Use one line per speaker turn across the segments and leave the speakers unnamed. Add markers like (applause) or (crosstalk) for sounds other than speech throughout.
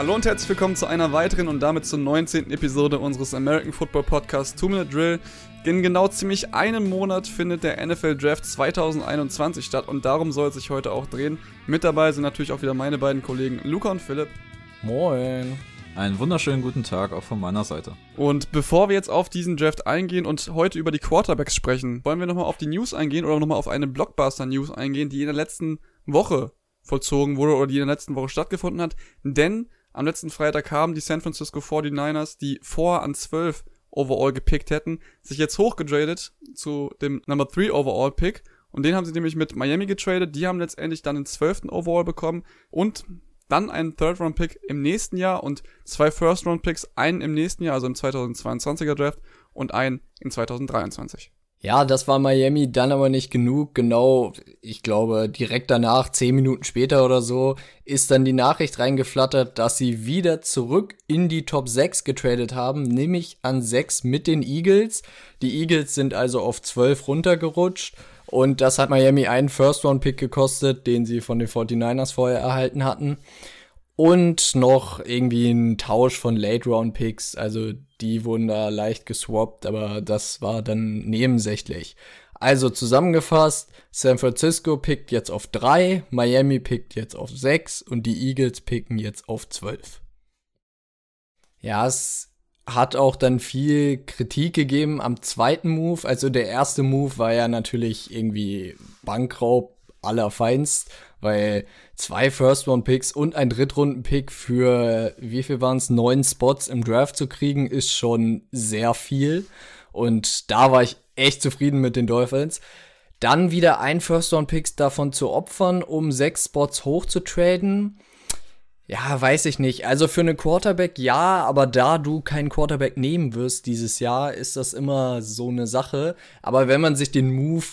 Hallo und herzlich willkommen zu einer weiteren und damit zur 19. Episode unseres American Football Podcasts Two Minute Drill. In genau ziemlich einem Monat findet der NFL Draft 2021 statt und darum soll es sich heute auch drehen. Mit dabei sind natürlich auch wieder meine beiden Kollegen Luca und Philipp.
Moin.
Einen wunderschönen guten Tag auch von meiner Seite.
Und bevor wir jetzt auf diesen Draft eingehen und heute über die Quarterbacks sprechen, wollen wir nochmal auf die News eingehen oder nochmal auf eine Blockbuster-News eingehen, die in der letzten Woche vollzogen wurde oder die in der letzten Woche stattgefunden hat. Denn am letzten Freitag haben die San Francisco 49ers, die vor an 12 overall gepickt hätten, sich jetzt hochgetradet zu dem Number 3 overall Pick. Und den haben sie nämlich mit Miami getradet. Die haben letztendlich dann den 12. overall bekommen und dann einen Third-Round-Pick im nächsten Jahr und zwei First-Round-Picks, einen im nächsten Jahr, also im 2022er Draft und einen in 2023.
Ja, das war Miami dann aber nicht genug. Genau, ich glaube, direkt danach, zehn Minuten später oder so, ist dann die Nachricht reingeflattert, dass sie wieder zurück in die Top 6 getradet haben, nämlich an 6 mit den Eagles. Die Eagles sind also auf 12 runtergerutscht und das hat Miami einen First-Round-Pick gekostet, den sie von den 49ers vorher erhalten hatten. Und noch irgendwie ein Tausch von Late-Round-Picks, also die wurden da leicht geswappt, aber das war dann nebensächlich. Also zusammengefasst, San Francisco pickt jetzt auf 3, Miami pickt jetzt auf 6 und die Eagles picken jetzt auf 12. Ja, es hat auch dann viel Kritik gegeben am zweiten Move. Also der erste Move war ja natürlich irgendwie Bankraub allerfeinst, weil zwei First-Round-Picks und ein Drittrunden-Pick für, wie viel waren es, neun Spots im Draft zu kriegen, ist schon sehr viel. Und da war ich echt zufrieden mit den Dolphins. Dann wieder ein First-Round-Pick davon zu opfern, um sechs Spots hoch zu traden. Ja, weiß ich nicht. Also für einen Quarterback ja, aber da du keinen Quarterback nehmen wirst dieses Jahr, ist das immer so eine Sache. Aber wenn man sich den Move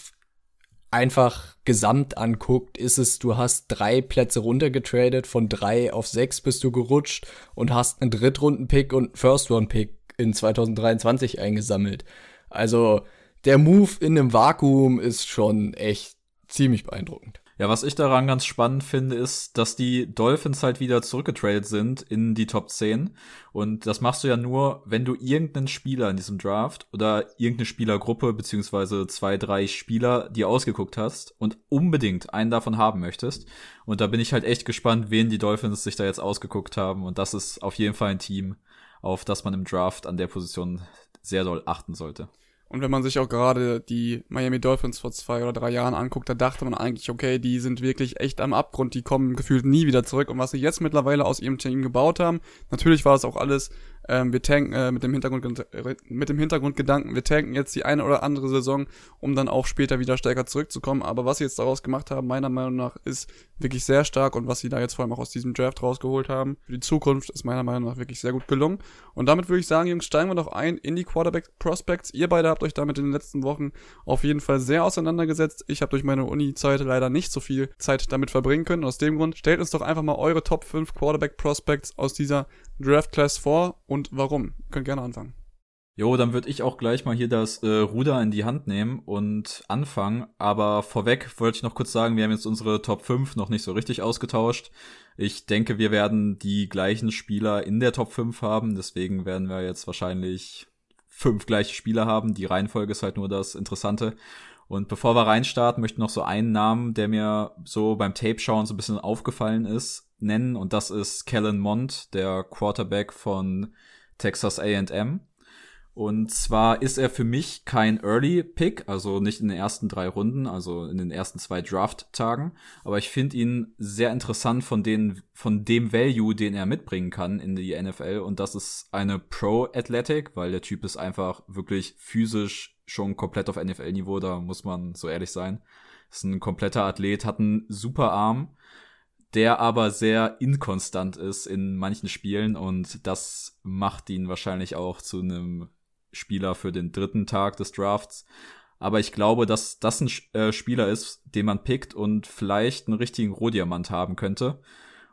einfach gesamt anguckt, ist es, du hast drei Plätze runtergetradet, von drei auf sechs bist du gerutscht und hast einen Drittrunden-Pick und einen First-Round-Pick in 2023 eingesammelt. Also der Move in einem Vakuum ist schon echt ziemlich beeindruckend.
Ja, was ich daran ganz spannend finde, ist, dass die Dolphins halt wieder zurückgetradet sind in die Top 10. Und das machst du ja nur, wenn du irgendeinen Spieler in diesem Draft oder irgendeine Spielergruppe beziehungsweise zwei, drei Spieler dir ausgeguckt hast und unbedingt einen davon haben möchtest. Und da bin ich halt echt gespannt, wen die Dolphins sich da jetzt ausgeguckt haben. Und das ist auf jeden Fall ein Team, auf das man im Draft an der Position sehr doll achten sollte.
Und wenn man sich auch gerade die Miami Dolphins vor zwei oder drei Jahren anguckt, da dachte man eigentlich, okay, die sind wirklich echt am Abgrund, die kommen gefühlt nie wieder zurück. Und was sie jetzt mittlerweile aus ihrem Team gebaut haben, natürlich war es auch alles ähm, wir tanken äh, mit dem Hintergrund mit dem Hintergrundgedanken, wir tanken jetzt die eine oder andere Saison, um dann auch später wieder stärker zurückzukommen. Aber was sie jetzt daraus gemacht haben, meiner Meinung nach, ist wirklich sehr stark und was sie da jetzt vor allem auch aus diesem Draft rausgeholt haben, für die Zukunft ist meiner Meinung nach wirklich sehr gut gelungen. Und damit würde ich sagen, Jungs, steigen wir doch ein in die Quarterback Prospects. Ihr beide habt euch damit in den letzten Wochen auf jeden Fall sehr auseinandergesetzt. Ich habe durch meine Uni-Zeit leider nicht so viel Zeit damit verbringen können. Aus dem Grund stellt uns doch einfach mal eure Top 5 Quarterback Prospects aus dieser Draft Class vor und warum? Ihr könnt gerne anfangen.
Jo, dann würde ich auch gleich mal hier das äh, Ruder in die Hand nehmen und anfangen. Aber vorweg wollte ich noch kurz sagen, wir haben jetzt unsere Top 5 noch nicht so richtig ausgetauscht. Ich denke, wir werden die gleichen Spieler in der Top 5 haben. Deswegen werden wir jetzt wahrscheinlich fünf gleiche Spieler haben. Die Reihenfolge ist halt nur das Interessante. Und bevor wir reinstarten, möchte ich noch so einen Namen, der mir so beim Tape-Schauen so ein bisschen aufgefallen ist, nennen und das ist Kellen Mond, der Quarterback von Texas A&M. Und zwar ist er für mich kein Early Pick, also nicht in den ersten drei Runden, also in den ersten zwei Draft-Tagen. Aber ich finde ihn sehr interessant von, den, von dem Value, den er mitbringen kann in die NFL. Und das ist eine Pro-Athletic, weil der Typ ist einfach wirklich physisch schon komplett auf NFL-Niveau, da muss man so ehrlich sein. Ist ein kompletter Athlet, hat einen super Arm der aber sehr inkonstant ist in manchen Spielen und das macht ihn wahrscheinlich auch zu einem Spieler für den dritten Tag des Drafts. Aber ich glaube, dass das ein äh, Spieler ist, den man pickt und vielleicht einen richtigen Rohdiamant haben könnte.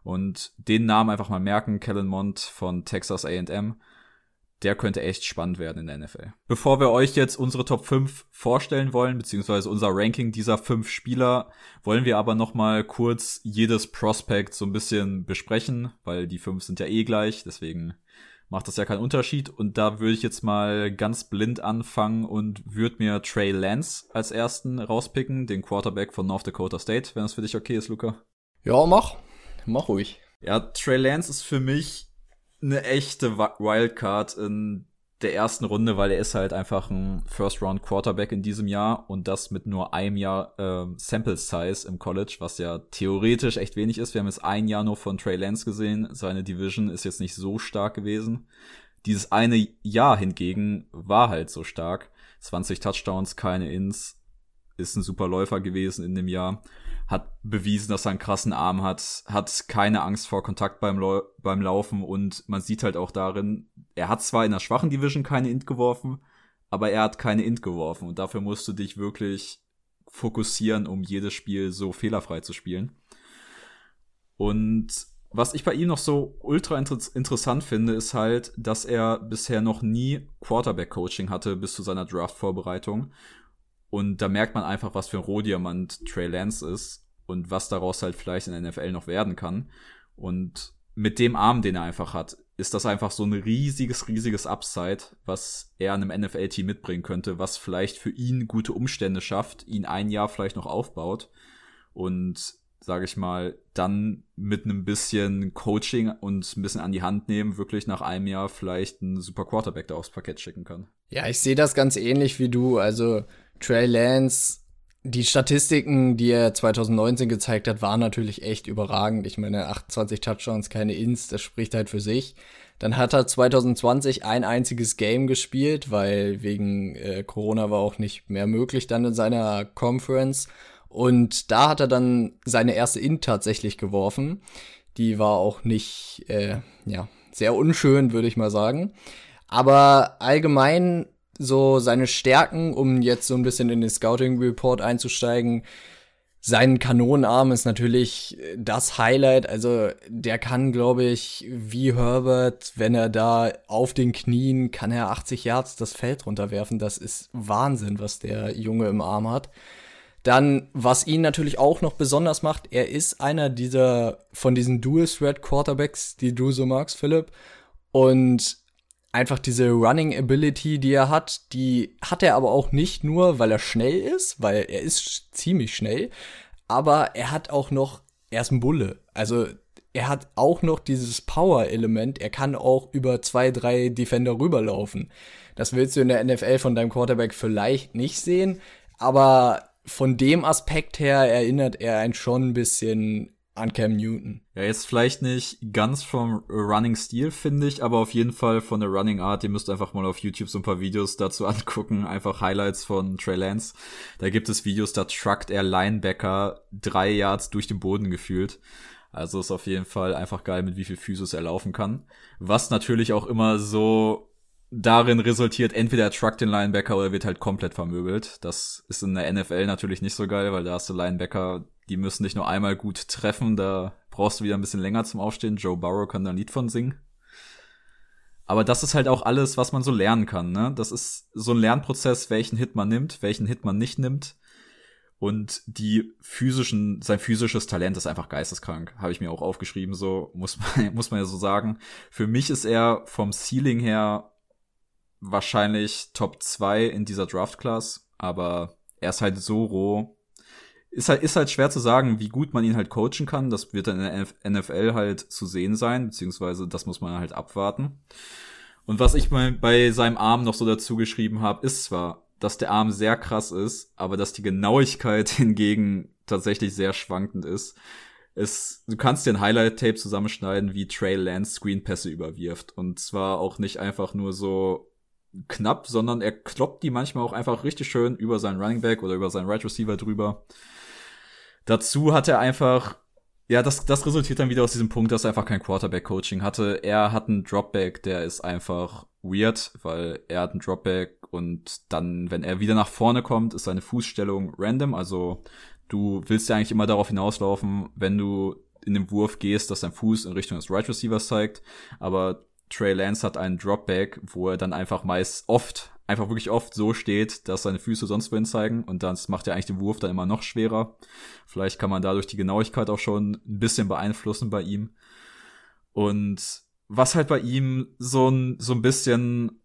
Und den Namen einfach mal merken, Kellen Mond von Texas A&M. Der könnte echt spannend werden in der NFL. Bevor wir euch jetzt unsere Top 5 vorstellen wollen, beziehungsweise unser Ranking dieser fünf Spieler, wollen wir aber noch mal kurz jedes Prospect so ein bisschen besprechen, weil die fünf sind ja eh gleich, deswegen macht das ja keinen Unterschied. Und da würde ich jetzt mal ganz blind anfangen und würde mir Trey Lance als ersten rauspicken, den Quarterback von North Dakota State, wenn das für dich okay ist, Luca.
Ja, mach. Mach ruhig.
Ja, Trey Lance ist für mich eine echte Wildcard in der ersten Runde, weil er ist halt einfach ein First-Round-Quarterback in diesem Jahr und das mit nur einem Jahr äh, Sample-Size im College, was ja theoretisch echt wenig ist. Wir haben jetzt ein Jahr nur von Trey Lance gesehen. Seine Division ist jetzt nicht so stark gewesen. Dieses eine Jahr hingegen war halt so stark. 20 Touchdowns, keine Ins, ist ein super Läufer gewesen in dem Jahr hat bewiesen, dass er einen krassen Arm hat, hat keine Angst vor Kontakt beim, Lau beim Laufen und man sieht halt auch darin, er hat zwar in der schwachen Division keine Int geworfen, aber er hat keine Int geworfen und dafür musst du dich wirklich fokussieren, um jedes Spiel so fehlerfrei zu spielen. Und was ich bei ihm noch so ultra inter interessant finde, ist halt, dass er bisher noch nie Quarterback-Coaching hatte bis zu seiner Draft-Vorbereitung. Und da merkt man einfach, was für ein Rohdiamant Trey Lance ist und was daraus halt vielleicht in der NFL noch werden kann. Und mit dem Arm, den er einfach hat, ist das einfach so ein riesiges, riesiges Upside, was er einem NFL-Team mitbringen könnte, was vielleicht für ihn gute Umstände schafft, ihn ein Jahr vielleicht noch aufbaut und sage ich mal, dann mit einem bisschen Coaching und ein bisschen an die Hand nehmen, wirklich nach einem Jahr vielleicht einen super Quarterback da aufs Parkett schicken kann.
Ja, ich sehe das ganz ähnlich wie du. Also Trey Lance, die Statistiken, die er 2019 gezeigt hat, waren natürlich echt überragend. Ich meine, 28 Touchdowns, keine Ins, das spricht halt für sich. Dann hat er 2020 ein einziges Game gespielt, weil wegen äh, Corona war auch nicht mehr möglich dann in seiner Conference. Und da hat er dann seine erste Int tatsächlich geworfen. Die war auch nicht, äh, ja, sehr unschön, würde ich mal sagen. Aber allgemein so seine Stärken, um jetzt so ein bisschen in den Scouting Report einzusteigen. Sein Kanonenarm ist natürlich das Highlight. Also der kann, glaube ich, wie Herbert, wenn er da auf den Knien, kann er 80 Yards das Feld runterwerfen. Das ist Wahnsinn, was der Junge im Arm hat. Dann, was ihn natürlich auch noch besonders macht, er ist einer dieser von diesen Dual Threat Quarterbacks, die du so magst, Philipp. Und einfach diese Running Ability, die er hat, die hat er aber auch nicht nur, weil er schnell ist, weil er ist ziemlich schnell, aber er hat auch noch, er ist ein Bulle. Also er hat auch noch dieses Power-Element. Er kann auch über zwei, drei Defender rüberlaufen. Das willst du in der NFL von deinem Quarterback vielleicht nicht sehen, aber von dem Aspekt her erinnert er einen schon ein bisschen an Cam Newton.
Ja, jetzt vielleicht nicht ganz vom Running Stil, finde ich, aber auf jeden Fall von der Running Art. Ihr müsst einfach mal auf YouTube so ein paar Videos dazu (laughs) angucken, einfach Highlights von Trey Lance. Da gibt es Videos, da truckt er Linebacker drei Yards durch den Boden gefühlt. Also ist auf jeden Fall einfach geil, mit wie viel Physis er laufen kann. Was natürlich auch immer so darin resultiert, entweder er truckt den Linebacker oder wird halt komplett vermöbelt. Das ist in der NFL natürlich nicht so geil, weil da hast du Linebacker, die müssen nicht nur einmal gut treffen, da brauchst du wieder ein bisschen länger zum Aufstehen. Joe Burrow kann da ein Lied von singen. Aber das ist halt auch alles, was man so lernen kann, ne? Das ist so ein Lernprozess, welchen Hit man nimmt, welchen Hit man nicht nimmt. Und die physischen, sein physisches Talent ist einfach geisteskrank. Habe ich mir auch aufgeschrieben, so muss (laughs) man, muss man ja so sagen. Für mich ist er vom Ceiling her wahrscheinlich Top 2 in dieser Draft Class, aber er ist halt so roh, ist halt, ist halt schwer zu sagen, wie gut man ihn halt coachen kann. Das wird dann in der NFL halt zu sehen sein, beziehungsweise das muss man halt abwarten. Und was ich mal bei seinem Arm noch so dazu geschrieben habe, ist zwar, dass der Arm sehr krass ist, aber dass die Genauigkeit (laughs) hingegen tatsächlich sehr schwankend ist. Es, du kannst dir ein Highlight-Tape zusammenschneiden, wie Trey Lance Screenpässe überwirft. Und zwar auch nicht einfach nur so knapp, sondern er kloppt die manchmal auch einfach richtig schön über seinen Running Back oder über seinen Right Receiver drüber. Dazu hat er einfach, ja, das, das resultiert dann wieder aus diesem Punkt, dass er einfach kein Quarterback-Coaching hatte. Er hat einen Dropback, der ist einfach weird, weil er hat einen Dropback und dann, wenn er wieder nach vorne kommt, ist seine Fußstellung random. Also du willst ja eigentlich immer darauf hinauslaufen, wenn du in den Wurf gehst, dass dein Fuß in Richtung des Right Receivers zeigt. Aber Trey Lance hat einen Dropback, wo er dann einfach meist oft, einfach wirklich oft so steht, dass seine Füße sonst wohin zeigen und das macht ja eigentlich den Wurf dann immer noch schwerer. Vielleicht kann man dadurch die Genauigkeit auch schon ein bisschen beeinflussen bei ihm. Und was halt bei ihm so ein, so ein bisschen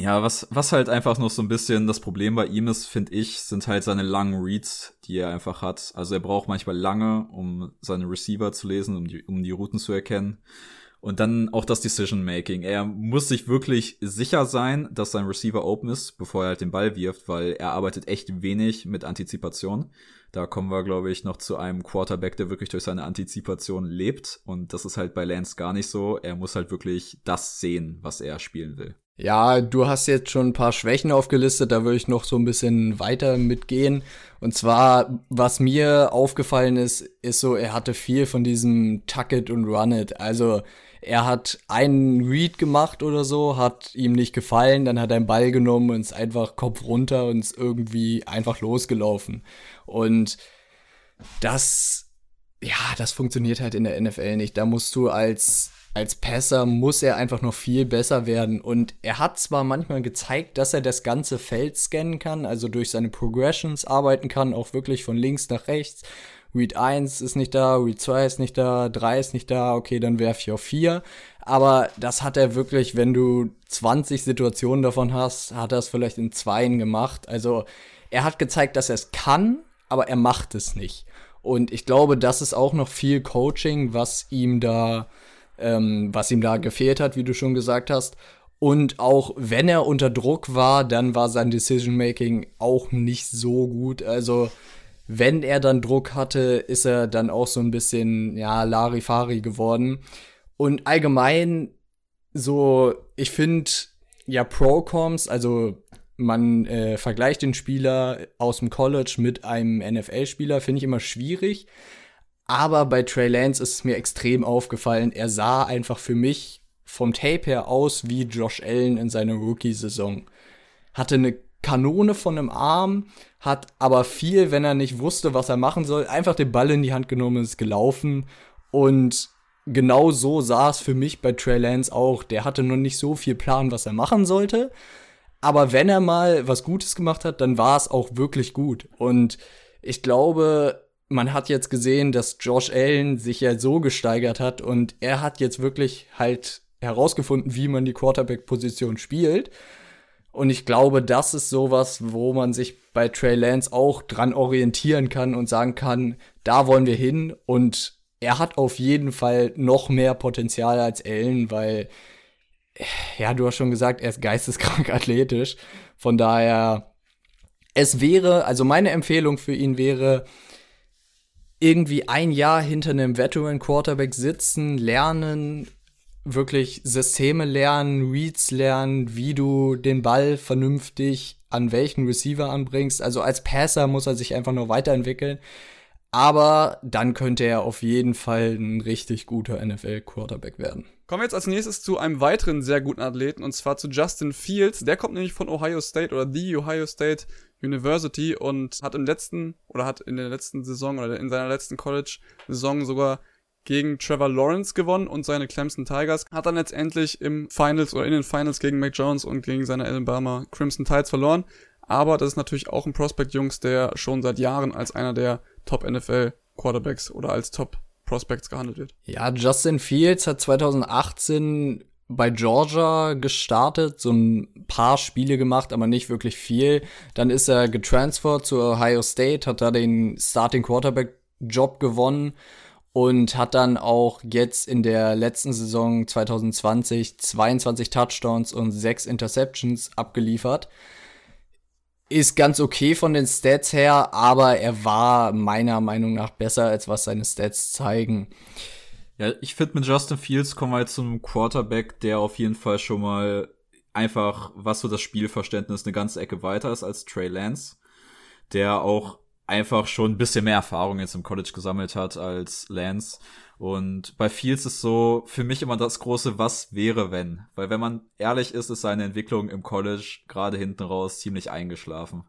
ja, was, was halt einfach noch so ein bisschen das Problem bei ihm ist, finde ich, sind halt seine langen Reads, die er einfach hat. Also er braucht manchmal lange, um seine Receiver zu lesen, um die, um die Routen zu erkennen. Und dann auch das Decision Making. Er muss sich wirklich sicher sein, dass sein Receiver open ist, bevor er halt den Ball wirft, weil er arbeitet echt wenig mit Antizipation. Da kommen wir, glaube ich, noch zu einem Quarterback, der wirklich durch seine Antizipation lebt. Und das ist halt bei Lance gar nicht so. Er muss halt wirklich das sehen, was er spielen will.
Ja, du hast jetzt schon ein paar Schwächen aufgelistet, da würde ich noch so ein bisschen weiter mitgehen. Und zwar, was mir aufgefallen ist, ist so, er hatte viel von diesem Tuck it und run it. Also er hat einen Read gemacht oder so, hat ihm nicht gefallen, dann hat er einen Ball genommen und ist einfach Kopf runter und ist irgendwie einfach losgelaufen. Und das, ja, das funktioniert halt in der NFL nicht. Da musst du als als Passer muss er einfach noch viel besser werden. Und er hat zwar manchmal gezeigt, dass er das ganze Feld scannen kann, also durch seine Progressions arbeiten kann, auch wirklich von links nach rechts. Read 1 ist nicht da, Read 2 ist nicht da, 3 ist nicht da, okay, dann werfe ich auf 4. Aber das hat er wirklich, wenn du 20 Situationen davon hast, hat er es vielleicht in zweien gemacht. Also er hat gezeigt, dass er es kann, aber er macht es nicht. Und ich glaube, das ist auch noch viel Coaching, was ihm da ähm, was ihm da gefehlt hat, wie du schon gesagt hast. Und auch wenn er unter Druck war, dann war sein Decision Making auch nicht so gut. Also wenn er dann Druck hatte, ist er dann auch so ein bisschen ja Larifari geworden. Und allgemein so, ich finde ja Procoms, also man äh, vergleicht den Spieler aus dem College mit einem NFL-Spieler, finde ich immer schwierig. Aber bei Trey Lance ist es mir extrem aufgefallen. Er sah einfach für mich vom Tape her aus wie Josh Allen in seiner Rookie-Saison. Hatte eine Kanone von einem Arm, hat aber viel, wenn er nicht wusste, was er machen soll, einfach den Ball in die Hand genommen und ist gelaufen. Und genau so sah es für mich bei Trey Lance auch. Der hatte noch nicht so viel Plan, was er machen sollte. Aber wenn er mal was Gutes gemacht hat, dann war es auch wirklich gut. Und ich glaube, man hat jetzt gesehen, dass Josh Allen sich ja so gesteigert hat und er hat jetzt wirklich halt herausgefunden, wie man die Quarterback-Position spielt. Und ich glaube, das ist sowas, wo man sich bei Trey Lance auch dran orientieren kann und sagen kann, da wollen wir hin. Und er hat auf jeden Fall noch mehr Potenzial als Allen, weil, ja, du hast schon gesagt, er ist geisteskrank (laughs) athletisch. Von daher, es wäre, also meine Empfehlung für ihn wäre, irgendwie ein Jahr hinter einem Veteran Quarterback sitzen, lernen, wirklich Systeme lernen, Reads lernen, wie du den Ball vernünftig an welchen Receiver anbringst. Also als Passer muss er sich einfach nur weiterentwickeln. Aber dann könnte er auf jeden Fall ein richtig guter NFL-Quarterback werden.
Kommen wir jetzt als nächstes zu einem weiteren sehr guten Athleten und zwar zu Justin Fields. Der kommt nämlich von Ohio State oder The Ohio State University und hat im letzten oder hat in der letzten Saison oder in seiner letzten College-Saison sogar gegen Trevor Lawrence gewonnen und seine Clemson Tigers. Hat dann letztendlich im Finals oder in den Finals gegen Mac Jones und gegen seine Alabama Crimson Tides verloren. Aber das ist natürlich auch ein Prospect, Jungs, der schon seit Jahren als einer der Top-NFL-Quarterbacks oder als Top-Prospects gehandelt wird.
Ja, Justin Fields hat 2018 bei Georgia gestartet, so ein paar Spiele gemacht, aber nicht wirklich viel. Dann ist er getransfert zu Ohio State, hat da den Starting Quarterback Job gewonnen und hat dann auch jetzt in der letzten Saison 2020 22 Touchdowns und 6 Interceptions abgeliefert. Ist ganz okay von den Stats her, aber er war meiner Meinung nach besser, als was seine Stats zeigen.
Ja, ich finde, mit Justin Fields kommen wir jetzt zum Quarterback, der auf jeden Fall schon mal einfach, was so das Spielverständnis eine ganze Ecke weiter ist als Trey Lance, der auch einfach schon ein bisschen mehr Erfahrung jetzt im College gesammelt hat als Lance. Und bei Fields ist so für mich immer das große Was wäre, wenn. Weil wenn man ehrlich ist, ist seine Entwicklung im College gerade hinten raus ziemlich eingeschlafen.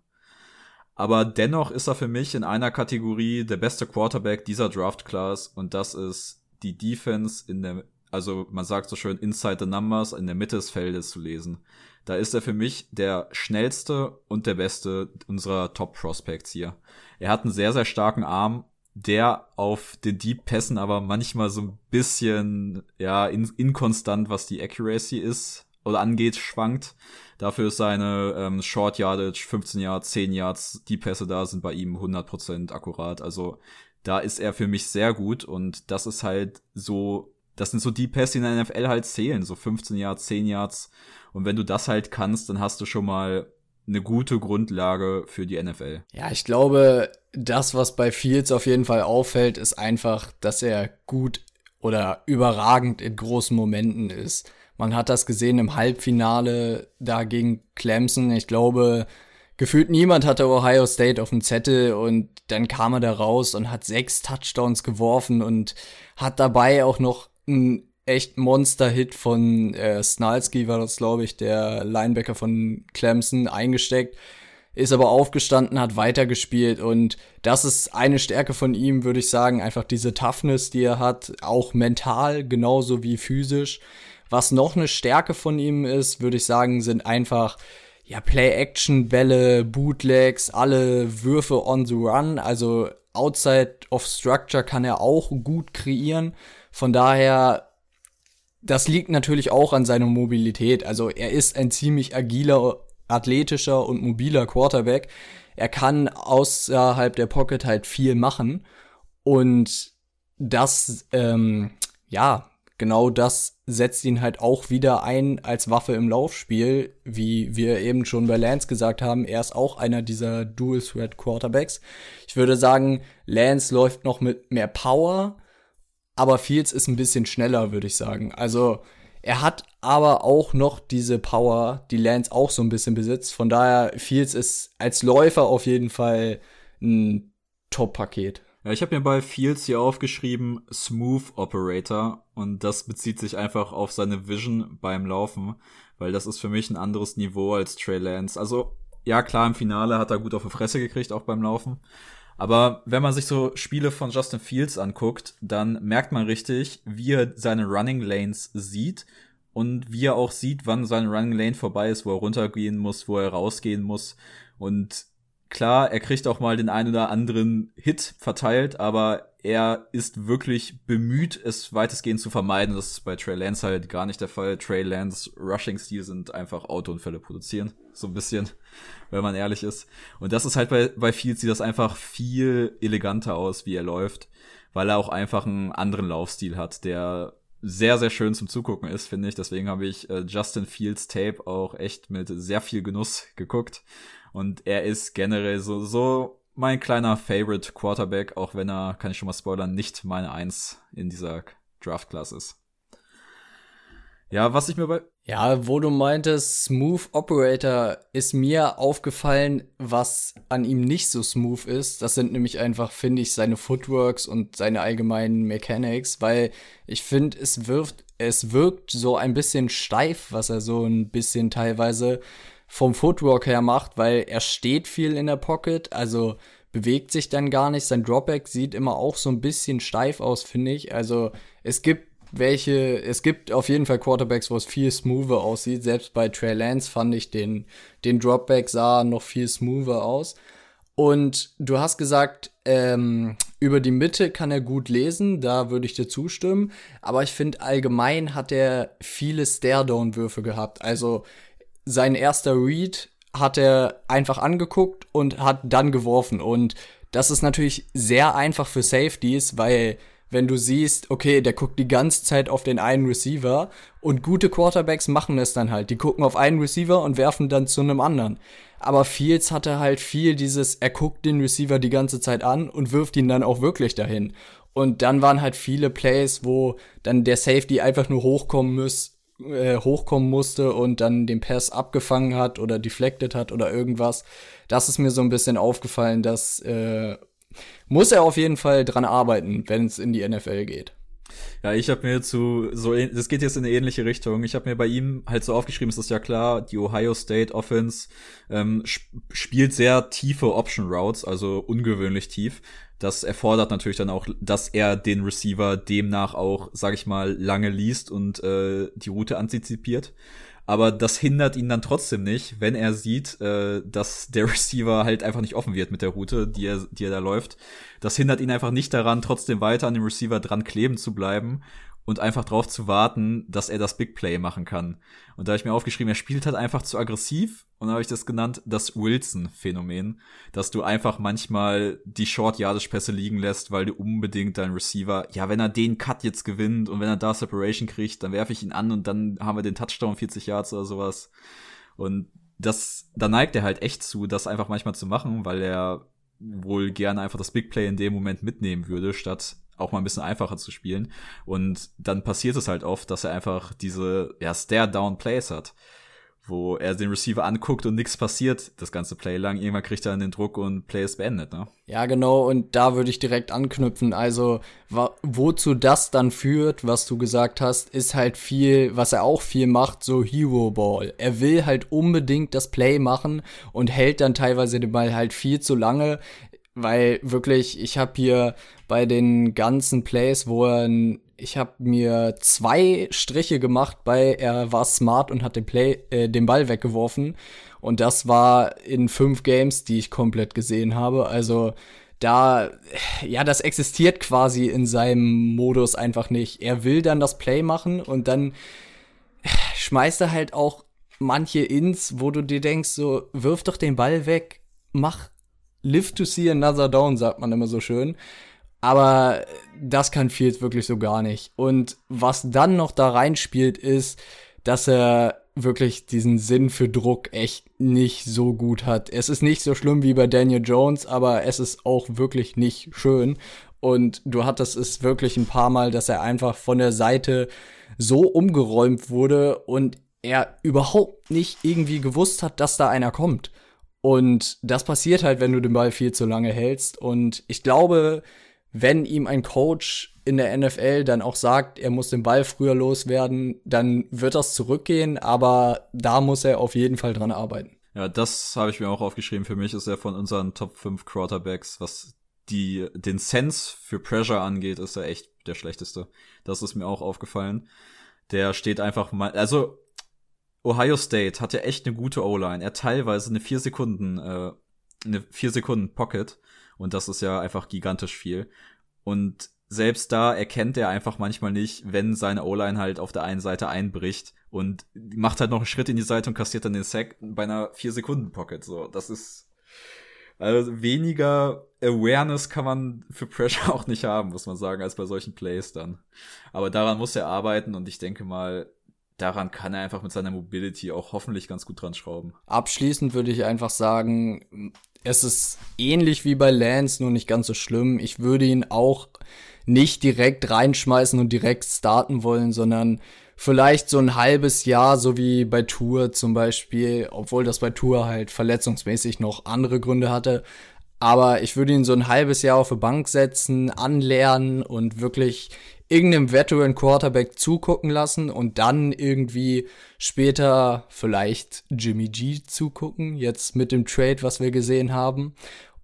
Aber dennoch ist er für mich in einer Kategorie der beste Quarterback dieser Draft Class und das ist die Defense in der also man sagt so schön inside the numbers, in der Mitte des Feldes zu lesen. Da ist er für mich der schnellste und der beste unserer Top Prospects hier. Er hat einen sehr, sehr starken Arm, der auf den Deep Pässen aber manchmal so ein bisschen, ja, in, inkonstant, was die Accuracy ist oder angeht, schwankt. Dafür ist seine ähm, Short Yardage, 15 Yards, 10 Yards, die Pässe da sind bei ihm 100% akkurat. Also da ist er für mich sehr gut und das ist halt so, das sind so die Pässe, die in der NFL halt zählen, so 15 Yards, 10 Yards. Und wenn du das halt kannst, dann hast du schon mal eine gute Grundlage für die NFL.
Ja, ich glaube, das, was bei Fields auf jeden Fall auffällt, ist einfach, dass er gut oder überragend in großen Momenten ist. Man hat das gesehen im Halbfinale da gegen Clemson. Ich glaube, gefühlt niemand hatte Ohio State auf dem Zettel und dann kam er da raus und hat sechs Touchdowns geworfen und hat dabei auch noch einen echt Monster-Hit von äh, Snalski, war das, glaube ich, der Linebacker von Clemson, eingesteckt. Ist aber aufgestanden, hat weitergespielt und das ist eine Stärke von ihm, würde ich sagen. Einfach diese Toughness, die er hat, auch mental genauso wie physisch. Was noch eine Stärke von ihm ist, würde ich sagen, sind einfach ja, Play-Action-Bälle, Bootlegs, alle Würfe on the run. Also outside of structure kann er auch gut kreieren. Von daher das liegt natürlich auch an seiner Mobilität. Also er ist ein ziemlich agiler, athletischer und mobiler Quarterback. Er kann außerhalb der Pocket halt viel machen. Und das, ähm, ja, genau das setzt ihn halt auch wieder ein als Waffe im Laufspiel, wie wir eben schon bei Lance gesagt haben. Er ist auch einer dieser Dual Threat Quarterbacks. Ich würde sagen, Lance läuft noch mit mehr Power aber Fields ist ein bisschen schneller, würde ich sagen. Also er hat aber auch noch diese Power, die Lance auch so ein bisschen besitzt. Von daher, Fields ist als Läufer auf jeden Fall ein Top-Paket.
Ja, ich habe mir bei Fields hier aufgeschrieben Smooth Operator und das bezieht sich einfach auf seine Vision beim Laufen, weil das ist für mich ein anderes Niveau als Trey Lance. Also ja, klar, im Finale hat er gut auf die Fresse gekriegt, auch beim Laufen. Aber wenn man sich so Spiele von Justin Fields anguckt, dann merkt man richtig, wie er seine Running Lanes sieht und wie er auch sieht, wann seine Running Lane vorbei ist, wo er runtergehen muss, wo er rausgehen muss. Und klar, er kriegt auch mal den einen oder anderen Hit verteilt, aber er ist wirklich bemüht, es weitestgehend zu vermeiden. Das ist bei Trey Lance halt gar nicht der Fall. Trey Lance Rushing-Stil sind einfach Autounfälle produzieren. So ein bisschen, wenn man ehrlich ist. Und das ist halt bei, bei Fields sieht das einfach viel eleganter aus, wie er läuft, weil er auch einfach einen anderen Laufstil hat, der sehr, sehr schön zum Zugucken ist, finde ich. Deswegen habe ich äh, Justin Fields Tape auch echt mit sehr viel Genuss geguckt. Und er ist generell so, so mein kleiner Favorite Quarterback, auch wenn er, kann ich schon mal spoilern, nicht meine Eins in dieser Draft-Class ist. Ja, was ich mir bei.
Ja, wo du meintest, Smooth Operator, ist mir aufgefallen, was an ihm nicht so smooth ist. Das sind nämlich einfach, finde ich, seine Footworks und seine allgemeinen Mechanics, weil ich finde, es wirft, es wirkt so ein bisschen steif, was er so ein bisschen teilweise vom Footwork her macht, weil er steht viel in der Pocket, also bewegt sich dann gar nicht. Sein Dropback sieht immer auch so ein bisschen steif aus, finde ich. Also es gibt welche, es gibt auf jeden Fall Quarterbacks, wo es viel smoother aussieht. Selbst bei Trey Lance fand ich den, den Dropback sah noch viel smoother aus. Und du hast gesagt, ähm, über die Mitte kann er gut lesen, da würde ich dir zustimmen. Aber ich finde, allgemein hat er viele Stare-Down-Würfe gehabt. Also sein erster Read hat er einfach angeguckt und hat dann geworfen. Und das ist natürlich sehr einfach für Safeties, weil wenn du siehst, okay, der guckt die ganze Zeit auf den einen Receiver und gute Quarterbacks machen es dann halt. Die gucken auf einen Receiver und werfen dann zu einem anderen. Aber Fields hatte halt viel dieses, er guckt den Receiver die ganze Zeit an und wirft ihn dann auch wirklich dahin. Und dann waren halt viele Plays, wo dann der Safety einfach nur hochkommen muss, äh, hochkommen musste und dann den Pass abgefangen hat oder deflected hat oder irgendwas. Das ist mir so ein bisschen aufgefallen, dass äh, muss er auf jeden Fall dran arbeiten, wenn es in die NFL geht.
Ja, ich habe mir zu so das geht jetzt in eine ähnliche Richtung. Ich habe mir bei ihm halt so aufgeschrieben, es ist ja klar, die Ohio State Offense ähm, sp spielt sehr tiefe Option Routes, also ungewöhnlich tief. Das erfordert natürlich dann auch, dass er den Receiver demnach auch, sag ich mal, lange liest und äh, die Route antizipiert. Aber das hindert ihn dann trotzdem nicht, wenn er sieht, äh, dass der (laughs) Receiver halt einfach nicht offen wird mit der Route, die er, die er da läuft. Das hindert ihn einfach nicht daran, trotzdem weiter an dem Receiver dran kleben zu bleiben und einfach darauf zu warten, dass er das Big Play machen kann. Und da habe ich mir aufgeschrieben, er spielt halt einfach zu aggressiv und da habe ich das genannt, das Wilson-Phänomen, dass du einfach manchmal die Short-Yardage-Pässe liegen lässt, weil du unbedingt deinen Receiver, ja, wenn er den Cut jetzt gewinnt und wenn er da Separation kriegt, dann werfe ich ihn an und dann haben wir den Touchdown 40 Yards oder sowas. Und das, da neigt er halt echt zu, das einfach manchmal zu machen, weil er wohl gerne einfach das Big Play in dem Moment mitnehmen würde, statt auch mal ein bisschen einfacher zu spielen. Und dann passiert es halt oft, dass er einfach diese ja, Stare-Down-Plays hat wo er den Receiver anguckt und nichts passiert, das ganze Play lang. Irgendwann kriegt er dann den Druck und Play ist beendet, ne?
Ja, genau, und da würde ich direkt anknüpfen. Also, wozu das dann führt, was du gesagt hast, ist halt viel, was er auch viel macht, so Hero Ball. Er will halt unbedingt das Play machen und hält dann teilweise den Ball halt viel zu lange weil wirklich, ich habe hier bei den ganzen Plays, wo er, ich habe mir zwei Striche gemacht bei, er war smart und hat den Play, äh, den Ball weggeworfen. Und das war in fünf Games, die ich komplett gesehen habe. Also da, ja, das existiert quasi in seinem Modus einfach nicht. Er will dann das Play machen und dann schmeißt er halt auch manche Ins, wo du dir denkst, so, wirf doch den Ball weg, mach live to see another down, sagt man immer so schön. Aber das kann Fields wirklich so gar nicht. Und was dann noch da reinspielt, ist, dass er wirklich diesen Sinn für Druck echt nicht so gut hat. Es ist nicht so schlimm wie bei Daniel Jones, aber es ist auch wirklich nicht schön. Und du hattest es wirklich ein paar Mal, dass er einfach von der Seite so umgeräumt wurde und er überhaupt nicht irgendwie gewusst hat, dass da einer kommt. Und das passiert halt, wenn du den Ball viel zu lange hältst. Und ich glaube, wenn ihm ein Coach in der NFL dann auch sagt, er muss den Ball früher loswerden, dann wird das zurückgehen, aber da muss er auf jeden Fall dran arbeiten.
Ja, das habe ich mir auch aufgeschrieben. Für mich ist er von unseren Top 5 Quarterbacks, was die, den Sense für Pressure angeht, ist er echt der schlechteste. Das ist mir auch aufgefallen. Der steht einfach mal, also Ohio State hat ja echt eine gute O-Line. Er hat teilweise eine vier Sekunden, äh, eine vier Sekunden Pocket. Und das ist ja einfach gigantisch viel. Und selbst da erkennt er einfach manchmal nicht, wenn seine O-Line halt auf der einen Seite einbricht und macht halt noch einen Schritt in die Seite und kassiert dann den Sack bei einer vier Sekunden Pocket. So, das ist also weniger Awareness kann man für Pressure (laughs) auch nicht haben, muss man sagen, als bei solchen Plays dann. Aber daran muss er arbeiten und ich denke mal, daran kann er einfach mit seiner Mobility auch hoffentlich ganz gut dran schrauben.
Abschließend würde ich einfach sagen, es ist ähnlich wie bei Lance, nur nicht ganz so schlimm. Ich würde ihn auch nicht direkt reinschmeißen und direkt starten wollen, sondern vielleicht so ein halbes Jahr, so wie bei Tour zum Beispiel, obwohl das bei Tour halt verletzungsmäßig noch andere Gründe hatte. Aber ich würde ihn so ein halbes Jahr auf die Bank setzen, anlernen und wirklich irgendeinem Veteran Quarterback zugucken lassen und dann irgendwie später vielleicht Jimmy G zugucken, jetzt mit dem Trade, was wir gesehen haben.